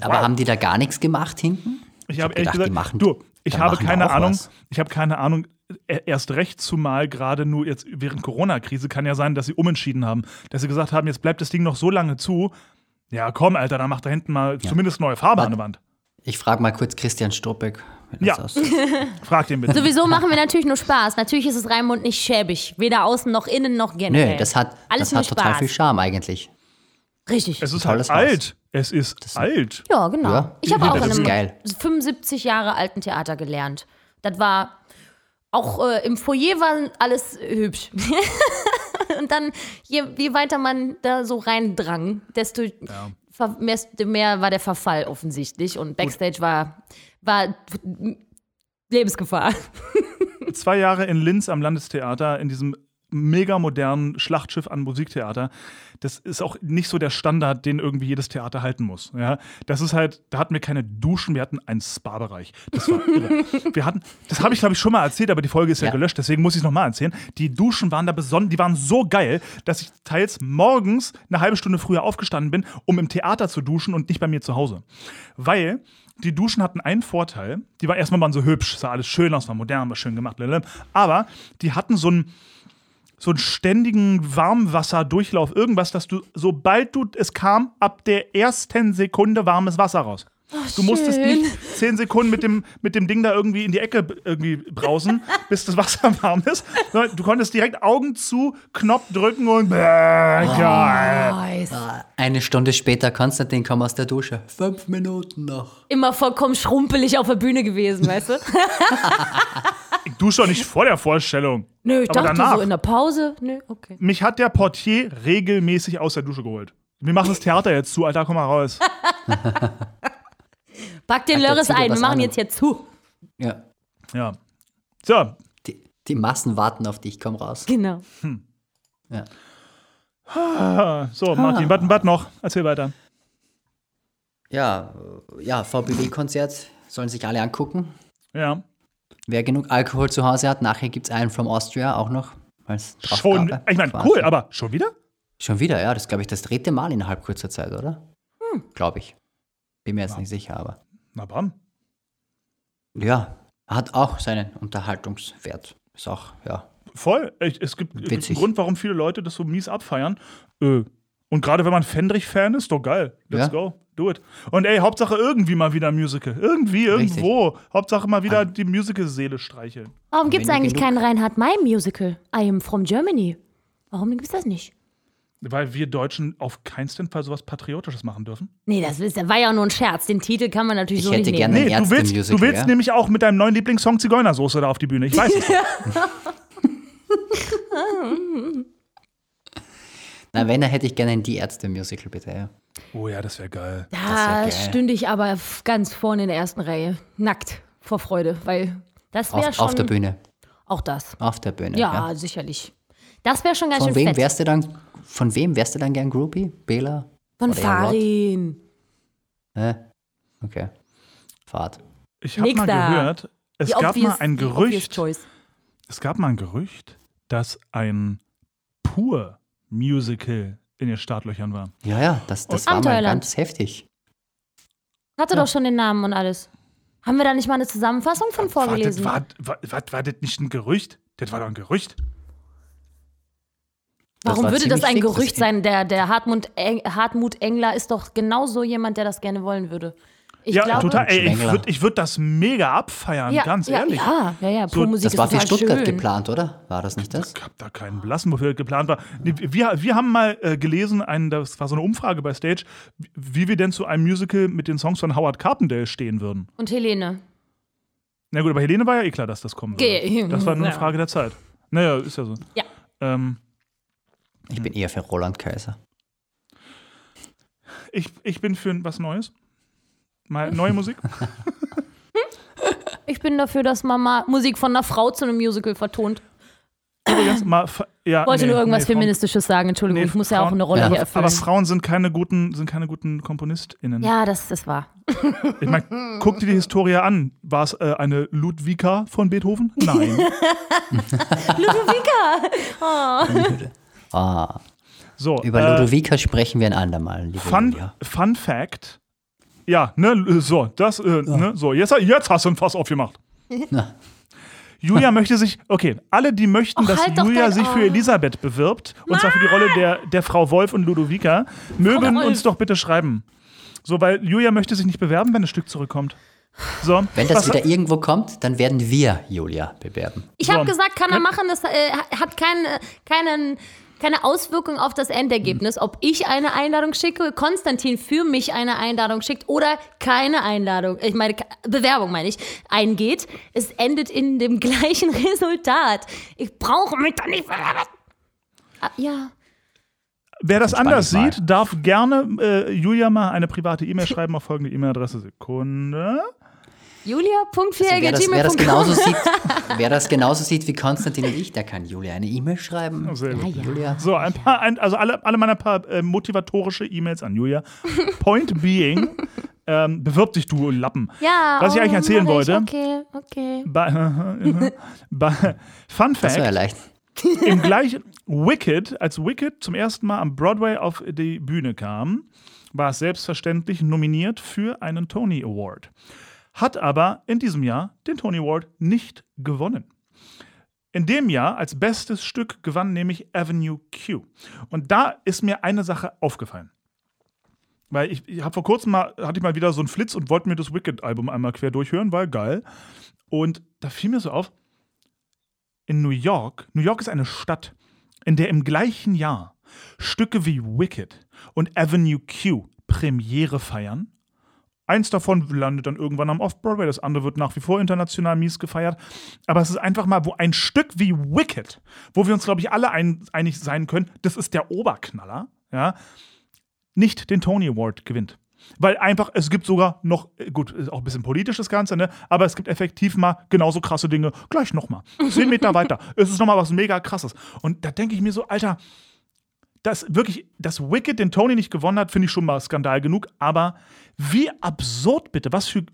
Aber haben die da gar nichts gemacht hinten? ich habe hab ehrlich gedacht, die gesagt, machen- du, ich habe keine Ahnung, was. ich habe keine Ahnung, erst recht zumal gerade nur jetzt während Corona-Krise kann ja sein, dass sie umentschieden haben, dass sie gesagt haben, jetzt bleibt das Ding noch so lange zu. Ja, komm, Alter, dann macht da hinten mal zumindest neue Farbe an der Wand. Ich frage mal kurz Christian das Ja. Frag den bitte. Sowieso machen wir natürlich nur Spaß. Natürlich ist es Raimund nicht schäbig. Weder außen noch innen noch generell. Nö, das hat, Alles das hat total Spaß. viel Charme eigentlich. Richtig. es ist halt alt. Es ist alt. Ja, genau. Ja, ich habe ja, auch in ist einem geil. 75 Jahre alten Theater gelernt. Das war auch äh, im Foyer war alles hübsch. Und dann, je, je weiter man da so reindrang, desto, ver, mehr, mehr war der Verfall offensichtlich. Und Backstage war, war Lebensgefahr. Zwei Jahre in Linz am Landestheater in diesem mega modernen Schlachtschiff an Musiktheater. Das ist auch nicht so der Standard, den irgendwie jedes Theater halten muss. Ja, das ist halt, da hatten wir keine Duschen, wir hatten einen Spa-Bereich. Das war irre. Wir hatten, das habe ich glaube ich schon mal erzählt, aber die Folge ist ja, Ja. gelöscht, deswegen muss ich es nochmal erzählen. Die Duschen waren da besonders, die waren so geil, dass ich teils morgens eine halbe Stunde früher aufgestanden bin, um im Theater zu duschen und nicht bei mir zu Hause. Weil die Duschen hatten einen Vorteil, die war erstmal waren so hübsch, sah alles schön aus, war modern, war schön gemacht, aber die hatten so einen so einen ständigen Warmwasserdurchlauf, irgendwas, dass du, sobald du es kam, ab der ersten Sekunde warmes Wasser raus. du musstest schön. nicht zehn Sekunden mit dem, mit dem Ding da irgendwie in die Ecke b- irgendwie brausen, bis das Wasser warm ist. Du konntest direkt Augen zu, Knopf drücken und bäh, geil. Nice. Eine Stunde später, Konstantin, komm aus der Dusche. Fünf Minuten noch. Immer vollkommen schrumpelig auf der Bühne gewesen, weißt du? Dusche doch nicht vor der Vorstellung. Nö, ich Aber dachte danach. so in der Pause. Nö, okay. Mich hat der Portier regelmäßig aus der Dusche geholt. Wir machen das Theater jetzt zu, Alter, komm mal raus. Pack den Ach, Lörres ein, wir machen an. jetzt hier zu. Ja. Ja. So, Die, die Massen warten auf dich, komm raus. Genau. Ja. ah, so Martin, was was noch? Erzähl weiter. Ja, äh, ja VBW-Konzert sollen sich alle angucken. Ja. Wer genug Alkohol zu Hause hat, nachher gibt es einen from Austria auch noch. Als Schon, ich meine, cool, aber schon wieder? Schon wieder, ja. Das ist, glaube ich, das dritte Mal innerhalb kurzer Zeit, oder? Hm. Glaube ich. Bin mir jetzt nicht sicher, aber. Na bam. Ja, hat auch seinen Unterhaltungswert. Ist auch, ja. Voll. Es gibt äh, Witzig. einen Grund, warum viele Leute das so mies abfeiern. Äh, und gerade wenn man Fendrich-Fan ist, doch geil. Let's Ja. go. Do it. Und ey, Hauptsache irgendwie mal wieder Musical. Irgendwie, Richtig. irgendwo. Hauptsache mal wieder die Musical-Seele streicheln. Warum gibt es eigentlich genug- keinen Reinhard May Musical? I am from Germany. Warum gibt es das nicht? Weil wir Deutschen auf keinen Fall sowas Patriotisches machen dürfen. Nee, das ist, war ja nur ein Scherz. Den Titel kann man natürlich Ich so hätte nicht gerne- nehmen. Nee, du willst, Ärzte-Musical, du willst ja? nämlich auch mit deinem neuen Lieblingssong Zigeunersoße da auf die Bühne. Ich weiß es. Na, wenn, dann hätte ich gerne ein Die Ärzte-Musical, bitte, ja. oh ja, das wäre geil. Da wär geil. stünde ich aber ganz vorne in der ersten Reihe. Nackt vor Freude, weil das wäre Auf, schon. auf der Bühne. Auch das. Auf der Bühne. Ja, Ja. sicherlich. Das wäre schon ganz Von schön wem fett. wärst du dann, von wem wärst du dann gern Groupie? Bela? Von Oder? Farin. Hä? Okay. Fahrt. Ich habe mal gehört, es Die gab obvious- mal ein Gerücht. Es gab mal ein Gerücht, dass ein pur Musical in den Startlöchern war. Ja, ja, das, das Und war mal ganz heftig. Hatte doch schon den Namen und alles. Haben wir da nicht mal eine Zusammenfassung von vorgelesen? War, war, war, war das nicht ein Gerücht? Das war doch ein Gerücht. Das Warum war würde das ein Gerücht das- sein? Der, der Hartmut, Eng, Hartmut Engler ist doch genauso jemand, der das gerne wollen würde. Ich ja, glaube, total. Ey, ich würde ich würd das mega abfeiern, Ja, ganz ja, ehrlich. Ja, ja, ja. So, Das war für Stuttgart schön. geplant, oder? War das nicht das? Ich hab da keinen Blassen, wofür das geplant war. Nee, wir, wir haben mal äh, gelesen, ein, das war so eine Umfrage bei Stage, wie wir denn zu einem Musical mit den Songs von Howard Carpendale stehen würden. Und Helene. Na gut, aber Helene war ja eh klar, dass das kommen würde. Ge- Das war nur eine Ja. Frage der Zeit. Naja, ist ja so. Ja. Ähm, Ich bin eher für Roland Kaiser. ich, ich bin für was Neues. Mal neue Musik. Ich bin dafür, dass Mama Musik von einer Frau zu einem Musical vertont. Übrigens, mal, ja, Ich wollte nee, nur irgendwas nee, Frauen- Feministisches sagen. Entschuldigung, nee, ich muss ja auch Frauen- eine Rolle Ja. hier Aber erfüllen. Frauen sind keine guten, sind keine guten KomponistInnen. Ja, das, das war. Ich meine, guck dir die Historie an. War es äh, eine Ludwika von Beethoven? Nein. Ludwika! Ah, So, über äh, Ludovika sprechen wir ein andermal, liebe Fun. Fun Fact. Ja, ne, so, das, äh, ne, so, jetzt, jetzt hast du ein Fass aufgemacht. Na. Julia möchte sich, okay, alle, die möchten, Och, dass halt Julia dein- sich für. Elisabeth bewirbt, und zwar für die Rolle der, der Frau Wolf und Ludovica, mögen uns doch bitte schreiben. So, weil Julia möchte sich nicht bewerben, wenn das Stück zurückkommt. So, Wenn das wieder irgendwo kommt, dann werden wir Julia bewerben. Ich habe So. gesagt, kann er machen. Das äh, hat keinen, keinen, keine Auswirkung auf das Endergebnis. Ob ich eine Einladung schicke, Konstantin für mich eine Einladung schickt oder keine Einladung, ich meine, Bewerbung meine ich, eingeht. Es endet in dem gleichen Resultat. Ich brauche mich da nicht bewerben. Ah, ja. Wer das anders Spannend sieht, darf gerne äh, Julia mal eine private E-Mail schreiben auf folgende E-Mail-Adresse. Sekunde. Wer das, wer, das Julia.4.gmail.com genauso sieht, wer das genauso sieht wie Konstantin und ich, der kann Julia eine E-Mail schreiben. Sehr gut. ja. Julia. So, ein paar, ein, also alle, alle meine paar äh, motivatorische E-Mails an Julia. Point being, ähm, bewirb dich, du Lappen. Ja, Was ich eigentlich oh, erzählen mach ich. wollte. Okay, okay. Bei, bei, Fun Das war ja Fact: leicht. Im gleichen Wicked, als Wicked zum ersten Mal am Broadway auf die Bühne kam, war es selbstverständlich nominiert für einen Tony Award. Hat aber in diesem Jahr den Tony Award nicht gewonnen. In dem Jahr als bestes Stück gewann nämlich Avenue Q. Und da ist mir eine Sache aufgefallen. Weil ich, ich habe vor kurzem mal, hatte ich mal wieder so einen Flitz und wollte mir das Wicked-Album einmal quer durchhören, weil geil. Und da fiel mir so auf, in New York, New York ist eine Stadt, in der im gleichen Jahr Stücke wie Wicked und Avenue Q Premiere feiern. Eins davon landet dann irgendwann am Off-Broadway, das andere wird nach wie vor international mies gefeiert. Aber es ist einfach mal, wo ein Stück wie Wicked, wo wir uns, glaube ich, alle ein, einig sein können, das ist der Oberknaller, ja, nicht den Tony Award gewinnt. Weil einfach, es gibt sogar noch, äh, gut, ist auch ein bisschen politisch das Ganze, ne? Aber es gibt effektiv mal genauso krasse Dinge, gleich nochmal. Zehn Meter weiter. Es ist nochmal was mega krasses. Und da denke ich mir so, Alter, das wirklich, dass Wicked den Tony nicht gewonnen hat, finde ich schon mal Skandal genug. Aber wie absurd bitte, was für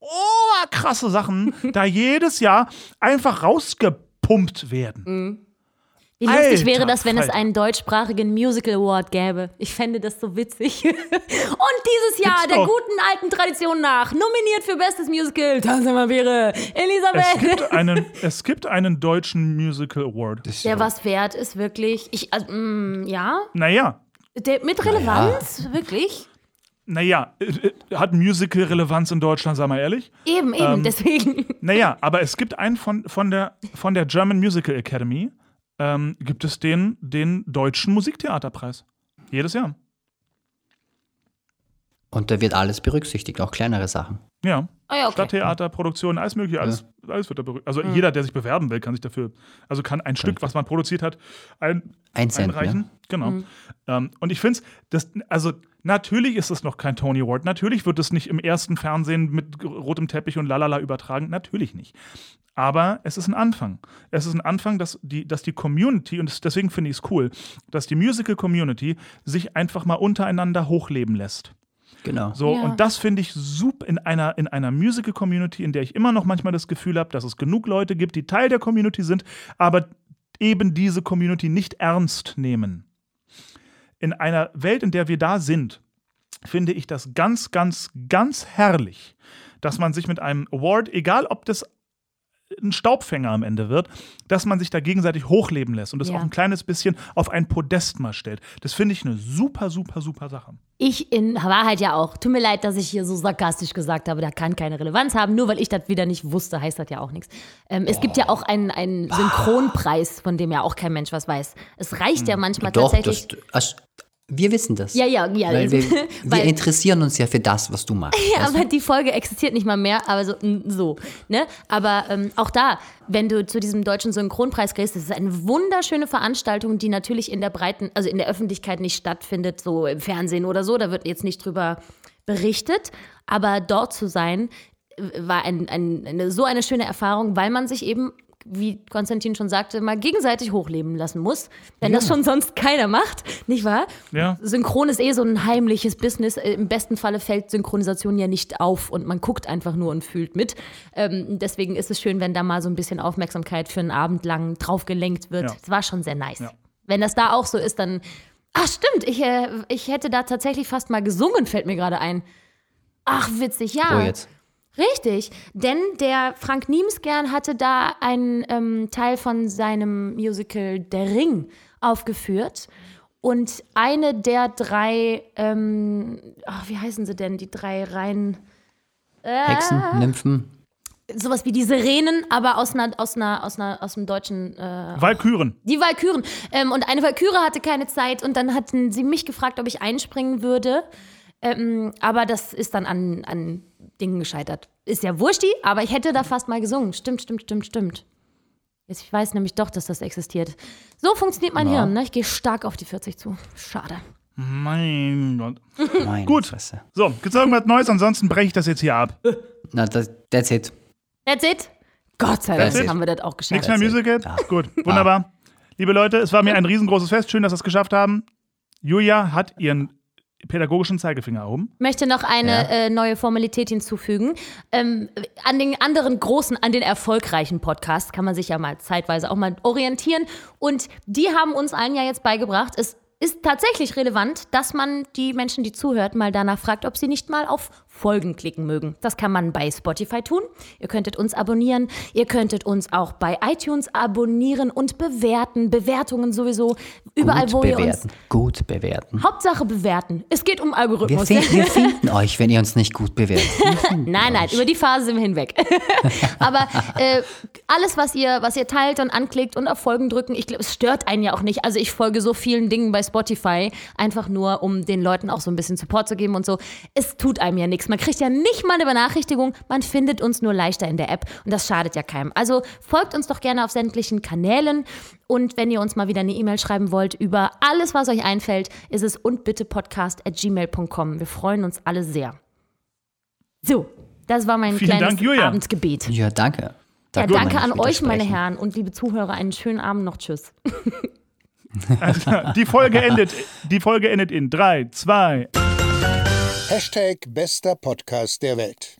oberkrasse Sachen da jedes Jahr einfach rausgepumpt werden. Wie lustig Alter wäre das, wenn es Falter. einen deutschsprachigen Musical Award gäbe? Ich fände das so witzig. Und dieses Jahr der guten alten Tradition nach, nominiert für bestes Musical, Tanz der Vampire, Es Elisabeth. gibt einen, es gibt einen deutschen Musical Award. Der was wert ist, wirklich. Ich, also, mm, ja, Naja, der, mit Relevanz, wirklich. naja, äh, äh, hat Musical-Relevanz in Deutschland, sag mal ehrlich? Eben, eben, Ähm, deswegen. Naja, aber es gibt einen von, von, der, von der German Musical Academy, ähm, gibt es den, den deutschen Musiktheaterpreis. Jedes Jahr. Und da wird alles berücksichtigt, auch kleinere Sachen. Ja. Ah ja, okay. Stadttheater, Produktion, alles mögliche, alles, alles wird da berücksichtigt. Also jeder, der sich bewerben will, kann sich dafür, also kann ein Stück, was man produziert hat, ein, Einsenden, einreichen. Genau. Ähm, und ich finde es, also natürlich ist es noch kein Tony Award, natürlich wird es nicht im ersten Fernsehen mit rotem Teppich und lalala übertragen, natürlich nicht. Aber es ist ein Anfang. Es ist ein Anfang, dass die, dass die Community, und deswegen finde ich es cool, dass die Musical-Community sich einfach mal untereinander hochleben lässt. Genau. So, Ja. und das finde ich super in einer, in einer Musical-Community, in der ich immer noch manchmal das Gefühl habe, dass es genug Leute gibt, die Teil der Community sind, aber eben diese Community nicht ernst nehmen. In einer Welt, in der wir da sind, finde ich das ganz, ganz, ganz herrlich, dass man sich mit einem Award, egal ob das ein Staubfänger am Ende wird, dass man sich da gegenseitig hochleben lässt und das Ja. auch ein kleines bisschen auf ein Podest mal stellt. Das finde ich eine super, super, super Sache. Ich in Wahrheit ja auch. Tut mir leid, dass ich hier so sarkastisch gesagt habe, da kann keine Relevanz haben. Nur weil ich das wieder nicht wusste, heißt das ja auch nichts. Ähm, es gibt ja auch einen, einen Synchronpreis, von dem ja auch kein Mensch was weiß. Es reicht ja manchmal Doch, tatsächlich. das, wir wissen das. ja, ja, ja. Weil wir, wir weil- interessieren uns ja für das, was du machst. Ja, weißt du? aber die Folge existiert nicht mal mehr, aber so, so ne? Aber ähm, auch da, wenn du zu diesem deutschen Synchronpreis gehst, das ist eine wunderschöne Veranstaltung, die natürlich in der breiten, also in der Öffentlichkeit nicht stattfindet, so im Fernsehen oder so, da wird jetzt nicht drüber berichtet, aber dort zu sein, äh, war ein, ein, eine, so eine schöne Erfahrung, weil man sich eben wie Konstantin schon sagte, mal gegenseitig hochleben lassen muss. Wenn das schon sonst keiner macht, nicht wahr? Ja. Synchron ist eh so ein heimliches Business. Äh, Im besten Falle fällt Synchronisation ja nicht auf und man guckt einfach nur und fühlt mit. Ähm, deswegen ist es schön, wenn da mal so ein bisschen Aufmerksamkeit für einen Abend lang drauf gelenkt wird. Ja. Es war schon sehr nice. Ja. Wenn das da auch so ist, dann. Ach, stimmt, ich, äh, ich hätte da tatsächlich fast mal gesungen, fällt mir gerade ein. Ach, witzig, ja. So jetzt. Richtig, denn der Frank Niemsgern hatte da einen ähm, Teil von seinem Musical Der Ring aufgeführt. Und eine der drei, ähm, ach, wie heißen sie denn, die drei Reihen, Hexen, Nymphen. sowas wie die Sirenen, aber aus, einer, aus, einer, aus, einer, aus dem deutschen äh, Walküren. die Walküren. Ähm, und eine Walküre hatte keine Zeit und dann hatten sie mich gefragt, ob ich einspringen würde. Ähm, aber das ist dann an, an Dingen gescheitert. Ist ja wurscht, aber ich hätte da fast mal gesungen. Stimmt, stimmt, stimmt, stimmt. Jetzt, ich weiß nämlich doch, dass das existiert. So funktioniert mein Hirn, ne? Ich gehe stark auf die 40 zu. Schade. Mein Gott. Meine Gut. Fresse. So, gibt's irgendwas Neues? Ansonsten breche ich das jetzt hier ab. Na, das, that's it. That's it. Gott sei Dank haben wir das auch geschafft. Nichts mehr Musical? Gut, wunderbar. Liebe Leute, es war mir ein riesengroßes Fest. Schön, dass wir es geschafft haben. Julia hat ihren pädagogischen Zeigefinger erhoben. möchte noch eine Ja. äh, neue Formalität hinzufügen. Ähm, an den anderen großen, an den erfolgreichen Podcasts kann man sich ja mal zeitweise auch mal orientieren. Und die haben uns allen ja jetzt beigebracht, es ist tatsächlich relevant, dass man die Menschen, die zuhört, mal danach fragt, ob sie nicht mal auf Folgen klicken mögen. Das kann man bei Spotify tun. Ihr könntet uns abonnieren. Ihr könntet uns auch bei iTunes abonnieren und bewerten. Bewertungen sowieso. Überall, Gut wo ihr uns. bewerten. Gut bewerten. Hauptsache bewerten. Es geht um Wir, Algorithmus. fin wir finden euch, wenn ihr uns nicht gut bewertet. Wir Nein, nein, euch. über die Phase sind wir hinweg. Aber äh, alles, was ihr, was ihr teilt und anklickt und auf Folgen drücken, ich glaube, es stört einen ja auch nicht. Also ich folge so vielen Dingen bei Spotify, einfach nur, um den Leuten auch so ein bisschen Support zu geben und so. Es tut einem ja nichts. Man kriegt ja nicht mal eine Benachrichtigung, man findet uns nur leichter in der App und das schadet ja keinem. Also folgt uns doch gerne auf sämtlichen Kanälen und wenn ihr uns mal wieder eine E-Mail schreiben wollt über alles, was euch einfällt, ist es undbittepodcast.gmail.com. Wir freuen uns alle sehr. So, das war mein Vielen kleines Dank, Julia. Abendgebet. Ja, danke. Ja, Da kann danke an euch, meine. Herren und liebe Zuhörer. Einen schönen Abend noch. Tschüss. Die Folge endet, die Folge endet in 3, 2, Hashtag bester Podcast der Welt.